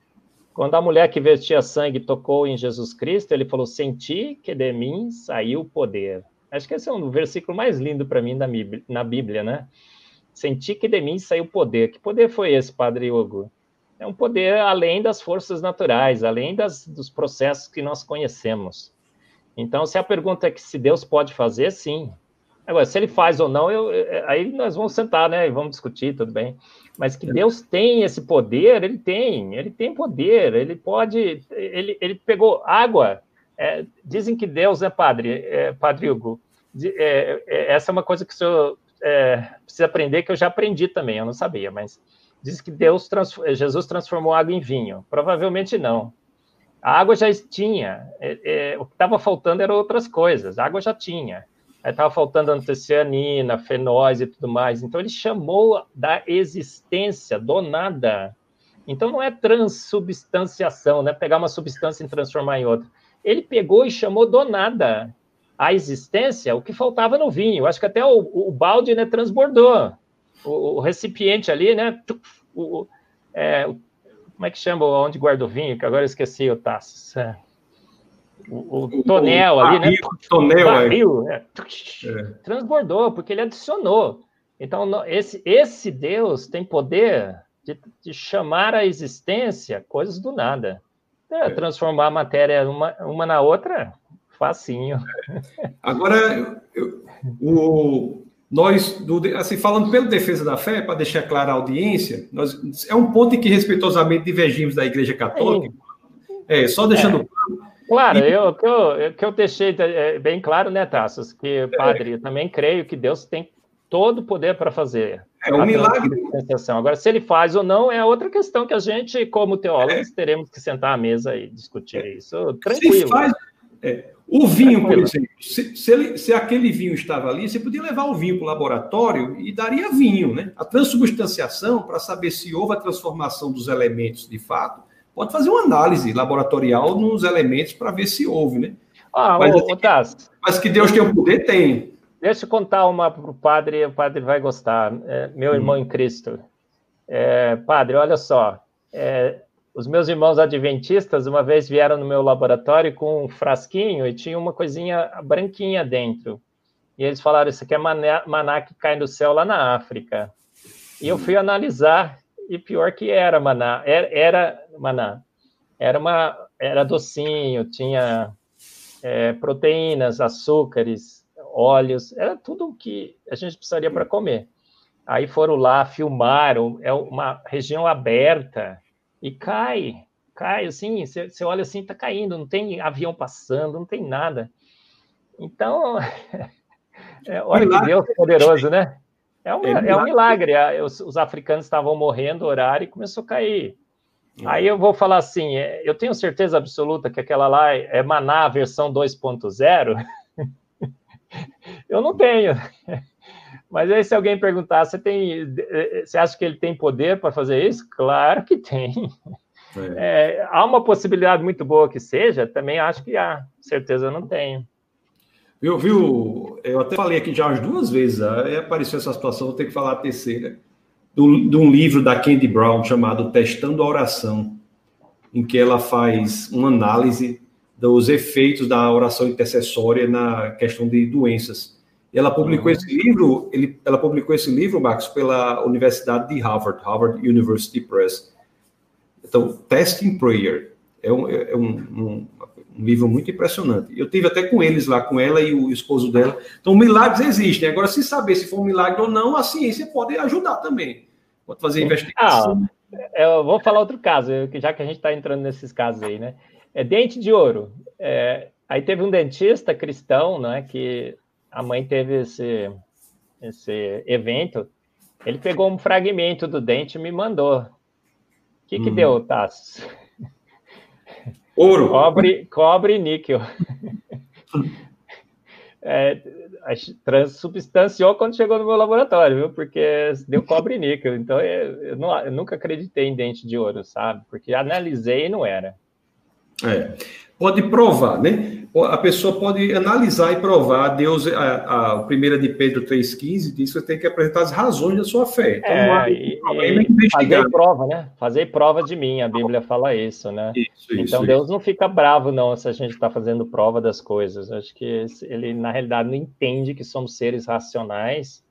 Speaker 2: Quando a mulher que vestia sangue tocou em Jesus Cristo, ele falou: Senti que de mim saiu o poder. Acho que esse é um versículo mais lindo para mim na Bíblia, né? Senti que de mim saiu o poder. Que poder foi esse, Padre Hugo? É um poder além das forças naturais, além das, dos processos que nós conhecemos. Então, se a pergunta é que se Deus pode fazer, sim. Agora, se ele faz ou não, eu, aí nós vamos sentar, né? E vamos discutir, tudo bem. Mas que Deus tem esse poder, ele tem, ele tem poder, ele pode, ele, ele pegou água. É, dizem que Deus é padre, é, Padre Hugo. É, é, essa é uma coisa que o senhor é, precisa aprender, que eu já aprendi também, eu não sabia, mas diz que Deus, Jesus transformou água em vinho. Provavelmente não. A água já tinha, é, o que estava faltando eram outras coisas, a água já tinha estava faltando antocianina, fenóis e tudo mais. Então, ele chamou da existência, do nada. Então, não é transubstanciação, né? Pegar uma substância e transformar em outra. Ele pegou e chamou do nada a existência, o que faltava no vinho. Acho que até o, o balde né, transbordou. O, o, recipiente ali, né? O, é, como é que chama onde guarda o vinho? Que agora eu esqueci o taço. É o, o tonel o, ali, barril, né? Tonel, barril, é. É. transbordou, porque ele adicionou. Então, esse, esse Deus tem poder de, de chamar a existência coisas do nada. É, é. transformar a matéria uma, uma na outra, facinho. (laughs)
Speaker 1: Agora, eu, o, nós, do, assim, falando pela defesa da fé, para deixar clara a audiência, nós, é um ponto em que respeitosamente divergimos da Igreja Católica. É, só deixando
Speaker 2: é. Claro, e... eu, que, eu, que eu deixei é, bem claro, né, Tassos, que, padre, eu também creio que Deus tem todo o poder para fazer.
Speaker 1: É um milagre.
Speaker 2: Agora, se ele faz ou não, é outra questão que a gente, como teólogos, é. teremos que sentar à mesa e discutir é. isso tranquilo. Se faz,
Speaker 1: é, o vinho, tranquilo. por exemplo, se, se, ele, se, aquele vinho estava ali, você podia levar o vinho para o laboratório e daria vinho, né? A transubstanciação, para saber se houve a transformação dos elementos de fato, pode fazer uma análise laboratorial nos elementos para ver se houve, né?
Speaker 2: Ah, mas, ô, assim,
Speaker 1: mas que Deus tem o poder, tem.
Speaker 2: Deixa eu contar uma para o padre, o padre vai gostar. É, meu irmão hum. em Cristo. É, padre, olha só. É, os meus irmãos adventistas uma vez vieram no meu laboratório com um frasquinho e tinha uma coisinha branquinha dentro. E eles falaram: Isso aqui é maná, maná que cai do céu lá na África. E eu fui analisar e pior que era maná, era, era maná, era uma, era docinho, tinha é, proteínas, açúcares, óleos, era tudo o que a gente precisaria para comer. Aí foram lá, filmaram, é uma região aberta e cai, cai assim, você olha assim, tá caindo, não tem avião passando, não tem nada. Então, (laughs) é, olha que Deus poderoso, né? É um, é, é um milagre. Os, os, africanos estavam morrendo, horário, e começou a cair. Uhum. Aí eu vou falar assim: é, eu tenho certeza absoluta que aquela lá é Maná versão 2.0. (laughs) eu não tenho. (laughs) Mas aí, se alguém perguntar, você tem, você acha que ele tem poder para fazer isso? Claro que tem. É. É, há uma possibilidade muito boa que seja, também acho que há, certeza eu não tenho.
Speaker 1: Eu, viu, eu até falei aqui já umas duas vezes, aí apareceu essa situação, vou ter que falar a terceira, do, de um livro da Candy Brown chamado Testando a Oração, em que ela faz uma análise dos efeitos da oração intercessória na questão de doenças. E ela publicou esse livro, ele, ela publicou esse livro, Marcos, pela Universidade de Harvard, Harvard University Press. Então, Testing Prayer é um, é um, um, um, livro muito impressionante. Eu tive até com eles lá, com ela e o esposo dela. Então, milagres existem. Agora, se saber se for um milagre ou não, a ciência pode ajudar também. Pode fazer investigação.
Speaker 2: Ah, eu vou falar outro caso, já que a gente está entrando nesses casos aí, né? É dente de ouro. É, aí teve um dentista cristão, né, que a mãe teve esse, esse evento, ele pegou um fragmento do dente e me mandou. O que, que hum. deu, Tassos?
Speaker 1: Ouro.
Speaker 2: Cobre, cobre e níquel. (laughs) é, transubstanciou quando chegou no meu laboratório, viu? Porque deu cobre e níquel. Então, eu, eu, não, eu nunca acreditei em dente de ouro, sabe? Porque analisei e não era.
Speaker 1: É pode provar, né? A pessoa pode analisar e provar. Deus, a, a primeira de Pedro 3,15 diz que você tem que apresentar as razões da sua fé.
Speaker 2: Então, é, e, e fazer prova, né? Fazer prova de mim, a Bíblia fala isso, né? Isso, isso, então Deus isso. não fica bravo, não, se a gente está fazendo prova das coisas. Acho que ele, na realidade, não entende que somos seres racionais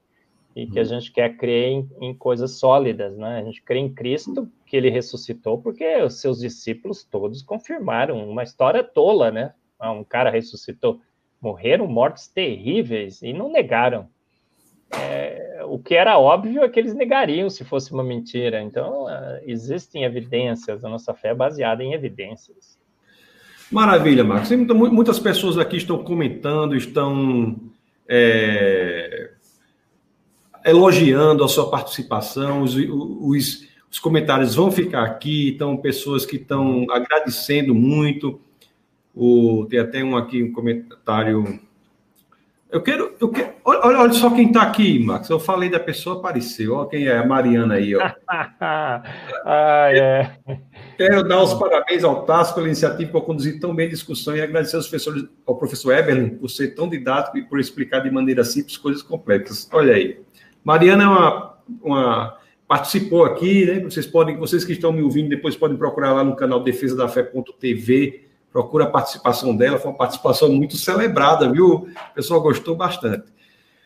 Speaker 2: e que a uhum. gente quer crer em, em, coisas sólidas, né? A gente crê em Cristo, que ele ressuscitou, porque os seus discípulos todos confirmaram uma história tola, né? Ah, um cara ressuscitou. Morreram mortes terríveis e não negaram. É, o que era óbvio é que eles negariam se fosse uma mentira. Então, ah, existem evidências, a nossa fé é baseada em evidências.
Speaker 1: Maravilha, Marcos. Muitas pessoas aqui estão comentando, estão é, elogiando a sua participação, os, os, os, comentários vão ficar aqui, então pessoas que estão agradecendo muito. O, tem até um aqui, um comentário. Eu quero. Eu quero olha, olha só quem está aqui, Max. Eu falei da pessoa, apareceu. Olha quem é, a Mariana aí, ó. (laughs) ah, é. Quero dar os parabéns ao Tasso pela iniciativa por conduzir tão bem a discussão e agradecer aos professores, ao professor Eberlin por ser tão didático e por explicar de maneira simples coisas complexas. Olha aí. Mariana é uma, uma, participou aqui, né? Vocês podem, vocês que estão me ouvindo, depois podem procurar lá no canal Defesa da Fé.tv, procura a participação dela, foi uma participação muito celebrada, viu? O pessoal gostou bastante.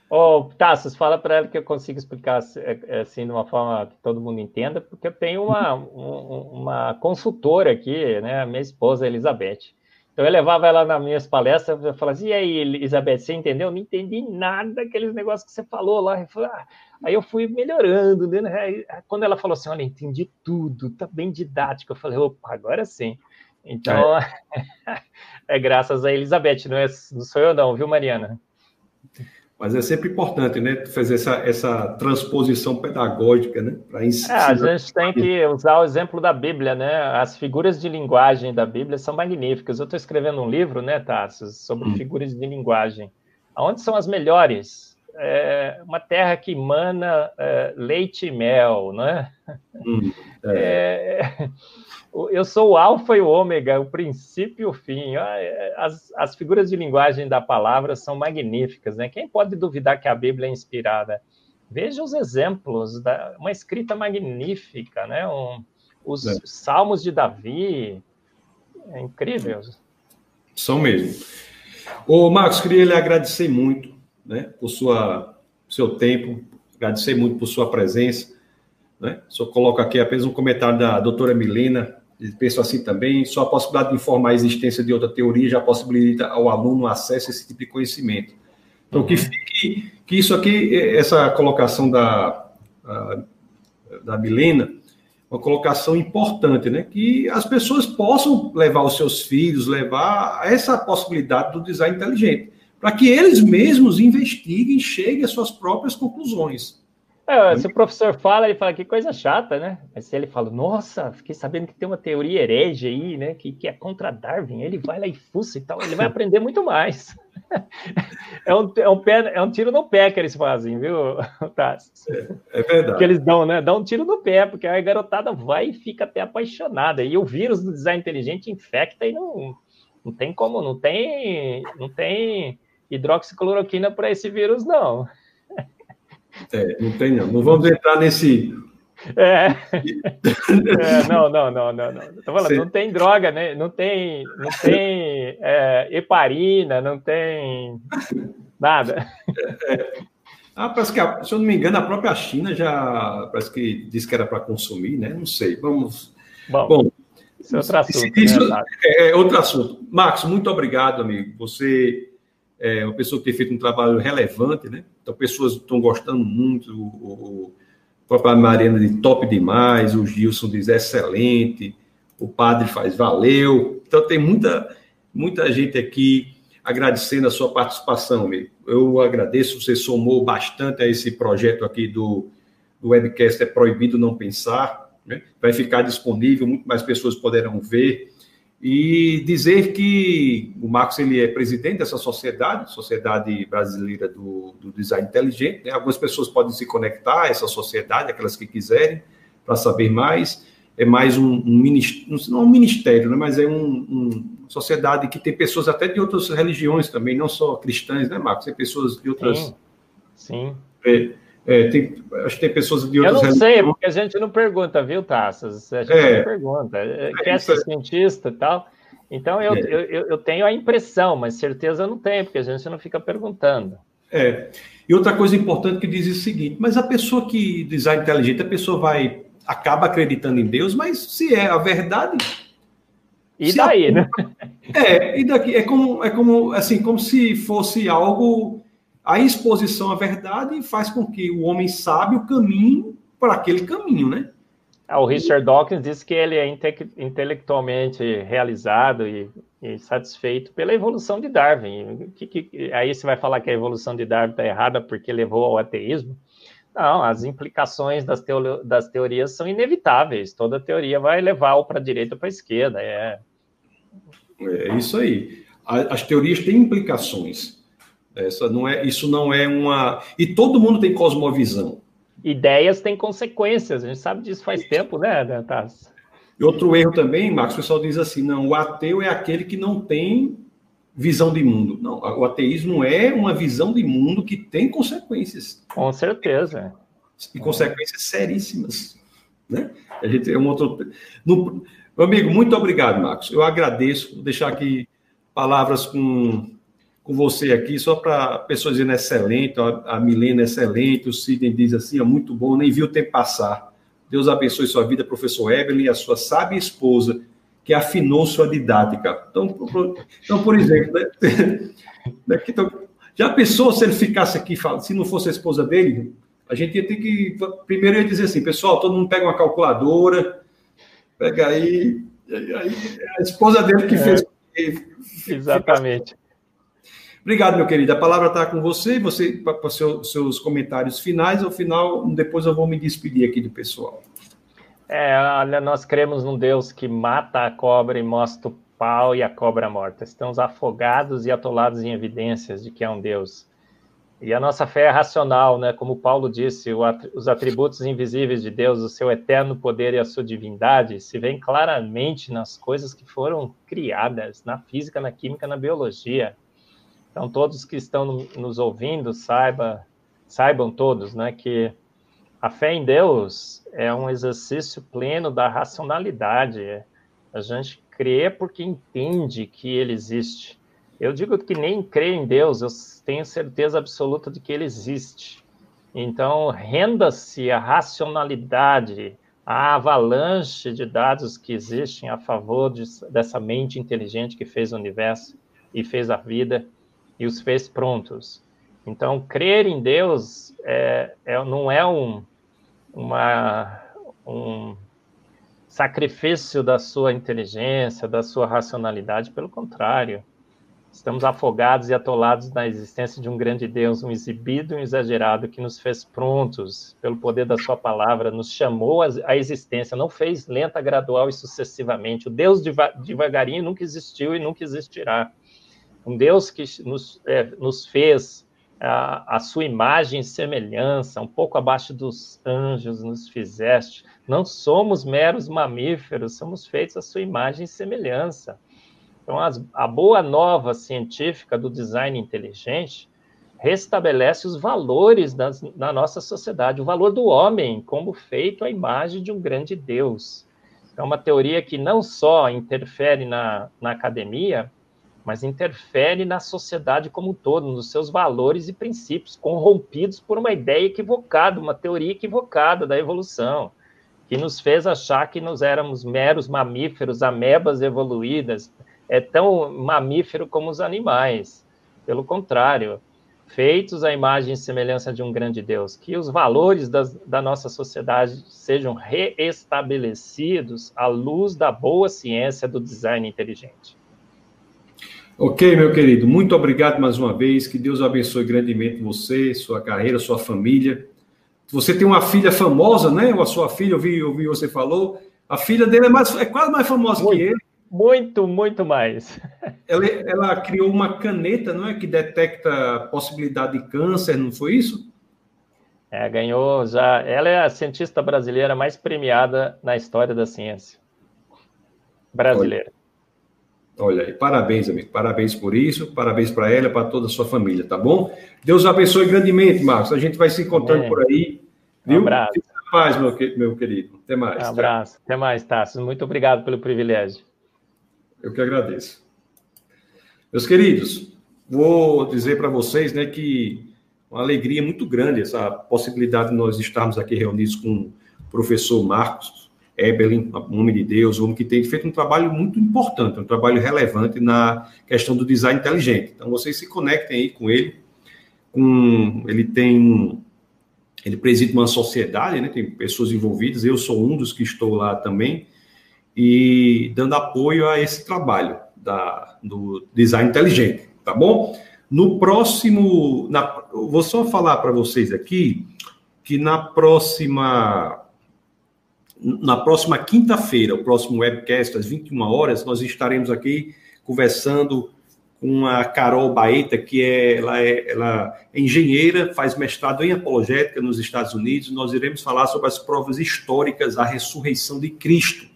Speaker 2: Ô, oh, Tassos, fala para ela que eu consigo explicar é, é, assim de uma forma que todo mundo entenda, porque eu tenho uma, uma consultora aqui, né? Minha esposa, Elizabeth. Então eu levava ela nas minhas palestras, eu falava assim, e aí, Elizabeth, você entendeu? Eu não entendi nada daqueles negócios que você falou lá. Eu falei, ah. Aí eu fui melhorando, né? Aí, quando ela falou assim, olha, entendi tudo, tá bem didático, eu falei, opa, agora sim. Então, é, (laughs) é graças a Elizabeth, não, é, não sou eu não, viu, Mariana?
Speaker 1: Mas é sempre importante, né, fazer essa, essa transposição pedagógica, né,
Speaker 2: para ensinar. É, a gente tem que usar o exemplo da Bíblia, né? As figuras de linguagem da Bíblia são magníficas. Eu estou escrevendo um livro, né, Tassos, sobre hum. figuras de linguagem. Aonde são as melhores? É uma terra que emana é, leite e mel, né? Hum, é. é eu sou o alfa e o ômega, o princípio e o fim. Ah, é, as, as figuras de linguagem da palavra são magníficas, né? Quem pode duvidar que a Bíblia é inspirada? Veja os exemplos, da, uma escrita magnífica, né? Um, os é. salmos de Davi, é incrível.
Speaker 1: São mesmo. Ô, Marcos, queria lhe agradecer muito, né, por sua seu tempo, agradecer muito por sua presença, né? Só coloco aqui apenas um comentário da doutora Milena, penso assim também, só a possibilidade de informar a existência de outra teoria já possibilita ao aluno acesso a esse tipo de conhecimento. Então, uhum. que, fique, que isso aqui, essa colocação da, da Milena, uma colocação importante, né? Que as pessoas possam levar os seus filhos, levar essa possibilidade do design inteligente, para que eles mesmos investiguem e cheguem às suas próprias conclusões.
Speaker 2: É, se o professor fala, ele fala que coisa chata, né? Mas se ele fala, nossa, fiquei sabendo que tem uma teoria herege aí, né? Que, que é contra Darwin, ele vai lá e fuça e tal, ele vai (laughs) aprender muito mais. (laughs) é, um, é, um pé, é um tiro no pé que eles fazem, viu, (laughs)
Speaker 1: Tassi? É, é verdade.
Speaker 2: Que eles dão, né? Dão um tiro no pé, porque a garotada vai e fica até apaixonada. E o vírus do design inteligente infecta e não, não tem como, não tem, não tem hidroxicloroquina para esse vírus, não.
Speaker 1: É, não tem não. Não vamos entrar nesse.
Speaker 2: É. é não, não, não, não, não. Tô falando, não tem droga, né? Não tem, não tem é, heparina, não tem nada.
Speaker 1: É, ah, parece que, se eu não me engano, a própria China já parece que disse que era para consumir, né? Não sei. Vamos.
Speaker 2: Bom, Bom isso é outro assunto.
Speaker 1: Isso, né, é, é outro assunto. Marcos, muito obrigado, amigo. Você é uma pessoa que tem feito um trabalho relevante, né? Então, pessoas estão gostando muito. O, o, a própria Mariana de top demais, o Gilson diz excelente, o padre faz valeu. Então, tem muita, muita gente aqui agradecendo a sua participação, amigo. Eu agradeço, você somou bastante a esse projeto aqui do, do webcast É Proibido Não Pensar. Né? Vai ficar disponível, muito mais pessoas poderão ver e dizer que o Marcos ele é presidente dessa sociedade, Sociedade Brasileira do, do Design Inteligente. Né? Algumas pessoas podem se conectar a essa sociedade, aquelas que quiserem, para saber mais. É mais um, um ministério, não um ministério, né? mas é uma um, sociedade que tem pessoas até de outras religiões também, não só cristãs, né, Marcos? Tem pessoas de outras.
Speaker 2: Sim. Sim.
Speaker 1: É, é, tem, acho que tem pessoas de outras
Speaker 2: Eu não sei, porque a gente não pergunta, viu, Taças? A gente é, não pergunta. É, quer ser cientista e tal. Então, eu, é. eu, eu tenho a impressão, mas certeza eu não tenho, porque a gente não fica perguntando.
Speaker 1: É. E outra coisa importante que diz o seguinte: mas a pessoa que design inteligente, a pessoa vai acaba acreditando em Deus, mas se é a verdade.
Speaker 2: E daí, a, né? (laughs)
Speaker 1: É, e daqui é como é como assim, como se fosse algo a exposição à verdade faz com que o homem sabe o caminho para aquele caminho, né?
Speaker 2: Ah, o Richard Dawkins disse que ele é inte intelectualmente realizado e, e, satisfeito pela evolução de Darwin. Que, que, aí você vai falar que a evolução de Darwin está errada porque levou ao ateísmo? Não, as implicações das, teo das teorias são inevitáveis. Toda teoria vai levar ou para a direita ou para a esquerda. É...
Speaker 1: é isso aí. As teorias têm implicações. Essa não é, isso não é uma. E todo mundo tem cosmovisão.
Speaker 2: Ideias têm consequências, a gente sabe disso faz tempo, né, Tassi?
Speaker 1: E outro erro também, Marcos, o pessoal diz assim: não, o ateu é aquele que não tem visão de mundo. Não, o ateísmo é uma visão de mundo que tem consequências.
Speaker 2: Com certeza.
Speaker 1: E consequências seríssimas. Né? A gente é um outro. No... Meu amigo, muito obrigado, Marcos. Eu agradeço. Vou deixar aqui palavras com com você aqui, só para pessoas dizendo excelente, a Milena excelente, o Sidney diz assim, é muito bom, nem viu o tempo passar. Deus abençoe sua vida, professor Evelyn, e a sua sábia esposa, que afinou sua didática. Então, por, então, por exemplo, né, (laughs) então, já pensou se ele ficasse aqui, se não fosse a esposa dele? A gente ia ter que, primeiro ia dizer assim, pessoal, todo mundo pega uma calculadora, pega aí, aí a esposa dele que é, fez.
Speaker 2: Exatamente.
Speaker 1: Obrigado, meu querido. A palavra está com você, você para seus, seus comentários finais. Ao final, depois eu vou me despedir aqui do pessoal.
Speaker 2: É, olha, nós cremos num Deus que mata a cobra e mostra o pau e a cobra morta. Estamos afogados e atolados em evidências de que é um Deus. E a nossa fé é racional, né? Como Paulo disse, os atributos invisíveis de Deus, o seu eterno poder e a sua divindade, se vêem claramente nas coisas que foram criadas, na física, na química, na biologia. Então, todos que estão nos ouvindo, saiba, saibam todos né, que a fé em Deus é um exercício pleno da racionalidade. A gente crê porque entende que ele existe. Eu digo que nem creio em Deus, eu tenho certeza absoluta de que ele existe. Então, renda-se a racionalidade, a avalanche de dados que existem a favor de, dessa mente inteligente que fez o universo e fez a vida e os fez prontos. Então, crer em Deus é, é, não é um, uma, um sacrifício da sua inteligência, da sua racionalidade, pelo contrário. Estamos afogados e atolados na existência de um grande Deus, um exibido e um exagerado que nos fez prontos pelo poder da sua palavra, nos chamou à existência, não fez lenta, gradual e sucessivamente. O Deus devagarinho nunca existiu e nunca existirá um Deus que nos, é, nos fez a, a, sua imagem e semelhança, um pouco abaixo dos anjos nos fizeste. Não somos meros mamíferos, somos feitos à sua imagem e semelhança. Então, as, a boa nova científica do design inteligente restabelece os valores das, na nossa sociedade, o valor do homem como feito à imagem de um grande Deus. É uma teoria que não só interfere na, na academia, mas interfere na sociedade como um todo, nos seus valores e princípios, corrompidos por uma ideia equivocada, uma teoria equivocada da evolução, que nos fez achar que nós éramos meros mamíferos, amebas evoluídas, é tão mamífero como os animais. Pelo contrário, feitos à imagem e semelhança de um grande Deus, que os valores da nossa sociedade sejam reestabelecidos à luz da boa ciência do design inteligente.
Speaker 1: Ok, meu querido, muito obrigado mais uma vez. Que Deus abençoe grandemente você, sua carreira, sua família. Você tem uma filha famosa, né? Ou a sua filha, eu vi, eu vi você falou. A filha dele é, mais, é quase mais famosa
Speaker 2: muito,
Speaker 1: que ele.
Speaker 2: Muito, muito mais. (laughs)
Speaker 1: Ela, ela criou uma caneta, não é? Que detecta possibilidade de câncer, não foi isso?
Speaker 2: É, ganhou já. Ela é a cientista brasileira mais premiada na história da ciência brasileira.
Speaker 1: Olha aí, parabéns, amigo. Parabéns por isso, parabéns para ela, para toda a sua família, tá bom? Deus abençoe grandemente, Marcos. A gente vai se encontrando por aí. Viu? Um abraço. Fique na paz, meu, meu querido. Até mais.
Speaker 2: Um abraço. Até mais, Tassi. Muito obrigado pelo privilégio.
Speaker 1: Eu que agradeço. Meus queridos, vou dizer para vocês né, que uma alegria muito grande essa possibilidade de nós estarmos aqui reunidos com o professor Marcos Eberlin, homem de Deus, um homem que tem feito um trabalho muito importante, um trabalho relevante na questão do design inteligente. Então, vocês se conectem aí com ele. Com, ele tem. Ele preside uma sociedade, né, tem pessoas envolvidas, eu sou um dos que estou lá também, e dando apoio a esse trabalho da, do design inteligente, tá bom? No próximo. Na, vou só falar para vocês aqui que na próxima na próxima quinta-feira, o próximo webcast, às 21 horas, nós estaremos aqui conversando com a Carol Baeta, que é, ela é, ela é engenheira, faz mestrado em apologética nos Estados Unidos. Nós iremos falar sobre as provas históricas da ressurreição de Cristo.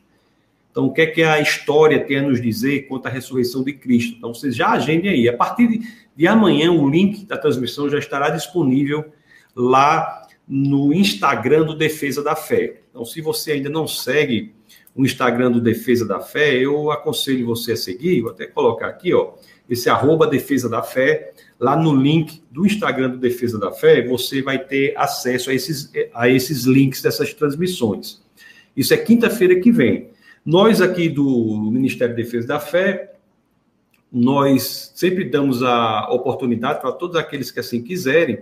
Speaker 1: Então, o que é que a história tem a nos dizer quanto à ressurreição de Cristo? Então, vocês já agendem aí. A partir de, de amanhã, o link da transmissão já estará disponível lá no Instagram do Defesa da Fé. Então, se você ainda não segue o Instagram do Defesa da Fé, eu aconselho você a seguir, vou até colocar aqui, ó, esse arroba Defesa da Fé, lá no link do Instagram do Defesa da Fé, você vai ter acesso a esses, a esses links dessas transmissões. Isso é quinta-feira que vem. Nós aqui do Ministério da Defesa da Fé, nós sempre damos a oportunidade para todos aqueles que assim quiserem,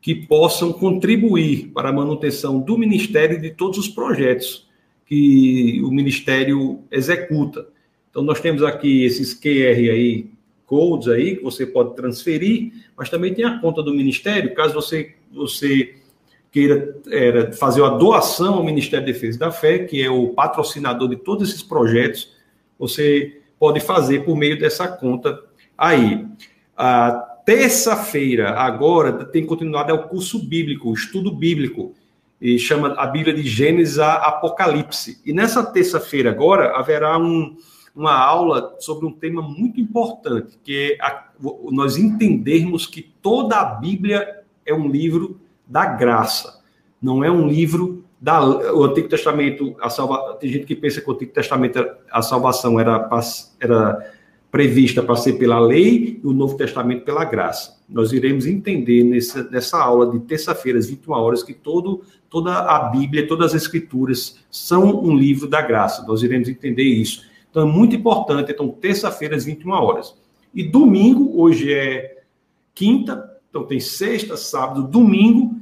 Speaker 1: que possam contribuir para a manutenção do Ministério e de todos os projetos que o Ministério executa. Então, nós temos aqui esses QR aí, codes aí, que você pode transferir, mas também tem a conta do Ministério, caso você, você queira era, fazer uma doação ao Ministério da Defesa da Fé, que é o patrocinador de todos esses projetos, você pode fazer por meio dessa conta aí. Ah, terça-feira, agora, tem continuado, é o curso bíblico, o estudo bíblico, e chama a Bíblia de Gênesis a Apocalipse. E nessa terça-feira, agora, haverá um, uma aula sobre um tema muito importante, que é a, nós entendermos que toda a Bíblia é um livro da graça, não é um livro da o Antigo Testamento, a salva, tem gente que pensa que o Antigo Testamento a salvação era era prevista para ser pela lei e o Novo Testamento pela graça. Nós iremos entender nessa, nessa aula de terça-feira, às 21 horas, que todo, toda a Bíblia, todas as Escrituras são um livro da graça. Nós iremos entender isso. Então é muito importante. Então, terça-feira, às 21 horas. E domingo, hoje é quinta, então tem sexta, sábado, domingo,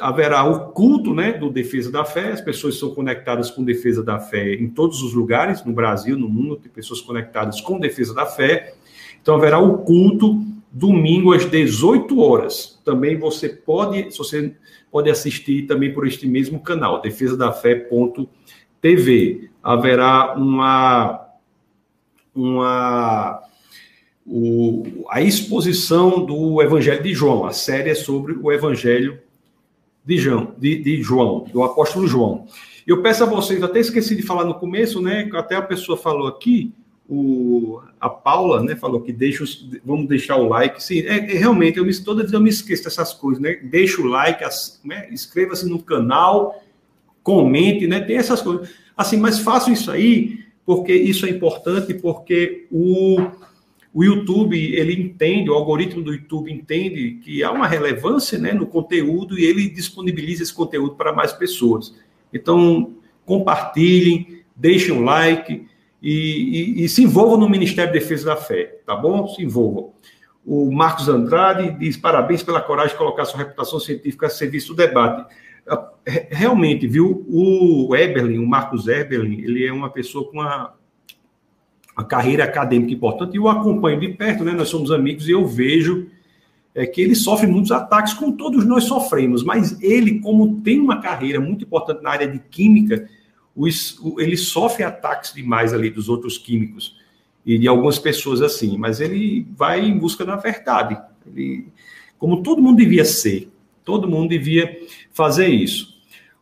Speaker 1: haverá o culto né, do Defesa da Fé, as pessoas são conectadas com Defesa da Fé em todos os lugares, no Brasil, no mundo, tem pessoas conectadas com Defesa da Fé. Então haverá o culto domingo às 18 horas. Também você pode, você pode assistir também por este mesmo canal, defesa da fé.tv. Haverá uma uma o, a exposição do Evangelho de João. A série é sobre o Evangelho de João, de, de João, do apóstolo João. Eu peço a vocês, até esqueci de falar no começo, né? Até a pessoa falou aqui, o, a Paula, né, falou que deixa os, vamos deixar o like. Sim, é, é realmente, eu me, toda vez eu me esqueço dessas coisas, né? Deixa o like, né, inscreva-se no canal, comente, né? Tem essas coisas. Assim, mas façam isso aí, porque isso é importante, porque o, o YouTube, ele entende, o algoritmo do YouTube entende que há uma relevância né, no conteúdo e ele disponibiliza esse conteúdo para mais pessoas. Então, compartilhem, deixem um like, e, e, e, se envolvam no Ministério da Defesa da Fé, tá bom? Se envolvam. O Marcos Andrade diz parabéns pela coragem de colocar sua reputação científica a serviço do debate. Ah, realmente, viu? O Eberlin, o Marcos Eberlin, ele é uma pessoa com uma, uma carreira acadêmica importante e eu acompanho de perto, né? Nós somos amigos e eu vejo é, que ele sofre muitos ataques, como todos nós sofremos, mas ele, como tem uma carreira muito importante na área de química, o, ele sofre ataques demais ali dos outros químicos e de algumas pessoas assim, mas ele vai em busca da verdade. Ele, como todo mundo devia ser, todo mundo devia fazer isso.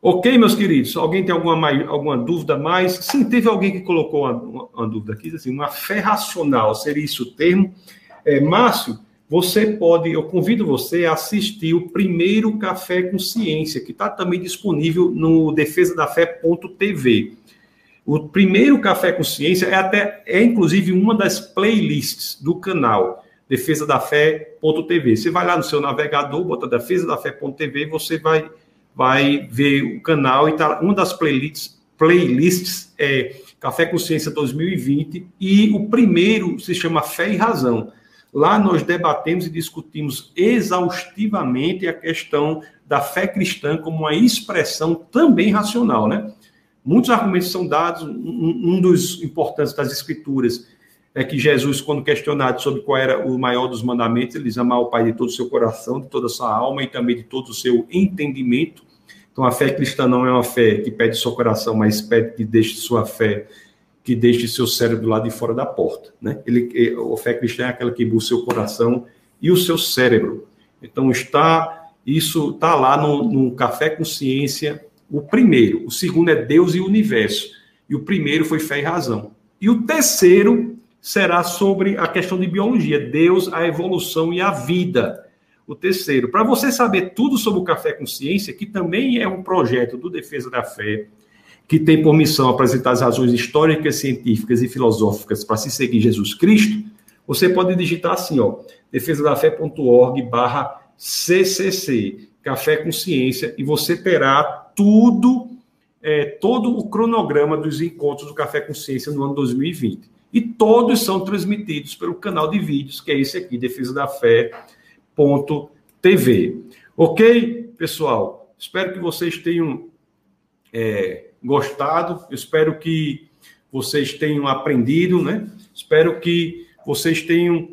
Speaker 1: Ok, meus queridos? Alguém tem alguma, alguma dúvida mais? Sim, teve alguém que colocou uma, uma, uma dúvida aqui, assim, uma fé racional, seria isso o termo? É, Márcio, você pode, eu convido você a assistir o primeiro Café com Ciência, que está também disponível no defesadafé.tv. O primeiro Café com Ciência é até é inclusive uma das playlists do canal defesadafé.tv. Você vai lá no seu navegador, bota defesadafé.tv, você vai vai ver o canal e tá uma das playlists playlists é Café com Ciência 2020 e o primeiro se chama Fé e Razão. Lá nós debatemos e discutimos exaustivamente a questão da fé cristã como uma expressão também racional, né? Muitos argumentos são dados, um, dos importantes das escrituras é que Jesus, quando questionado sobre qual era o maior dos mandamentos, ele diz amar o Pai de todo o seu coração, de toda a sua alma e também de todo o seu entendimento. Então, a fé cristã não é uma fé que pede seu coração, mas pede que deixe sua fé que deixe seu cérebro lá de fora da porta. Né? Ele, a fé cristã é aquela que busca o seu coração e o seu cérebro. Então, está isso está lá no, no Café Consciência, o primeiro. O segundo é Deus e o Universo. E o primeiro foi Fé e Razão. E o terceiro será sobre a questão de biologia, Deus, a evolução e a vida. O terceiro, para você saber tudo sobre o Café Consciência, que também é um projeto do Defesa da Fé, que tem por missão apresentar as razões históricas, científicas e filosóficas para se seguir Jesus Cristo, você pode digitar assim, ó, defesadafé.org barra CCC, Café com Ciência, e você terá tudo, é, todo o cronograma dos encontros do Café com Ciência no ano 2020. E todos são transmitidos pelo canal de vídeos, que é esse aqui, defesadafé.tv. Ok, pessoal? Espero que vocês tenham é, gostado. Espero que vocês tenham aprendido, né? Espero que vocês tenham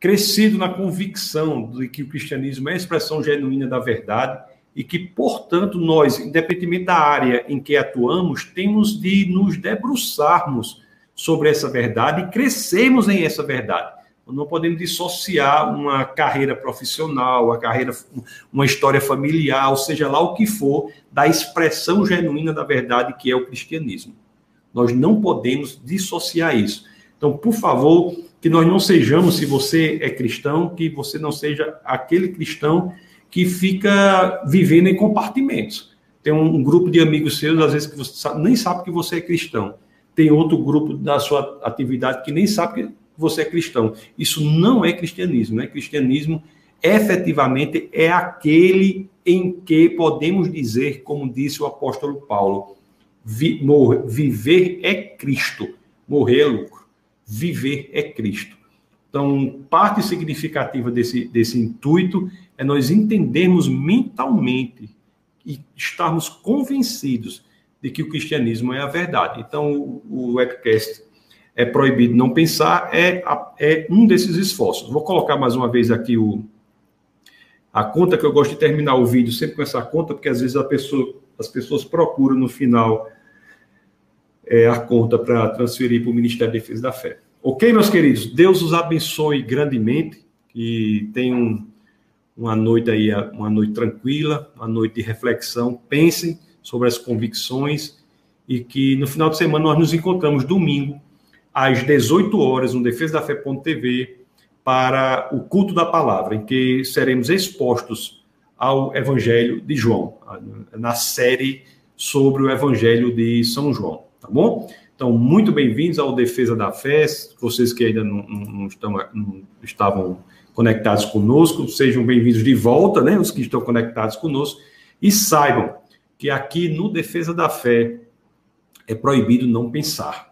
Speaker 1: crescido na convicção de que o cristianismo é a expressão genuína da verdade e que, portanto, nós, independentemente da área em que atuamos, temos de nos debruçarmos sobre essa verdade e crescermos em essa verdade. Não podemos dissociar uma carreira profissional, uma carreira, uma história familiar, ou seja lá o que for, da expressão genuína da verdade que é o cristianismo. Nós não podemos dissociar isso. Então, por favor, que nós não sejamos, se você é cristão, que você não seja aquele cristão que fica vivendo em compartimentos. Tem um, grupo de amigos seus, às vezes, que você nem sabe que você é cristão. Tem outro grupo da sua atividade que nem sabe que você é cristão. Isso não é cristianismo, né? Cristianismo efetivamente é aquele em que podemos dizer, como disse o apóstolo Paulo, vi, viver é Cristo, morrer é lucro. Viver é Cristo. Então, parte significativa desse, desse intuito é nós entendermos mentalmente e estarmos convencidos de que o cristianismo é a verdade. Então, o, o webcast é proibido não pensar, é, é um desses esforços. Vou colocar mais uma vez aqui o, a conta, que eu gosto de terminar o vídeo sempre com essa conta, porque às vezes a pessoa, as pessoas procuram no final é, a conta para transferir para o Ministério da Defesa da Fé. Ok, meus queridos? Deus os abençoe grandemente, que tenham uma noite aí, uma noite tranquila, uma noite de reflexão. Pensem sobre as convicções e que no final de semana nós nos encontramos domingo às 18 horas no defesa da fé.tv para o culto da palavra, em que seremos expostos ao Evangelho de João, na série sobre o Evangelho de São João, tá bom? Então, muito bem-vindos ao Defesa da Fé, vocês que ainda não, não, estão, não estavam conectados conosco, sejam bem-vindos de volta, né, os que estão conectados conosco, e saibam que aqui no Defesa da Fé é proibido não pensar,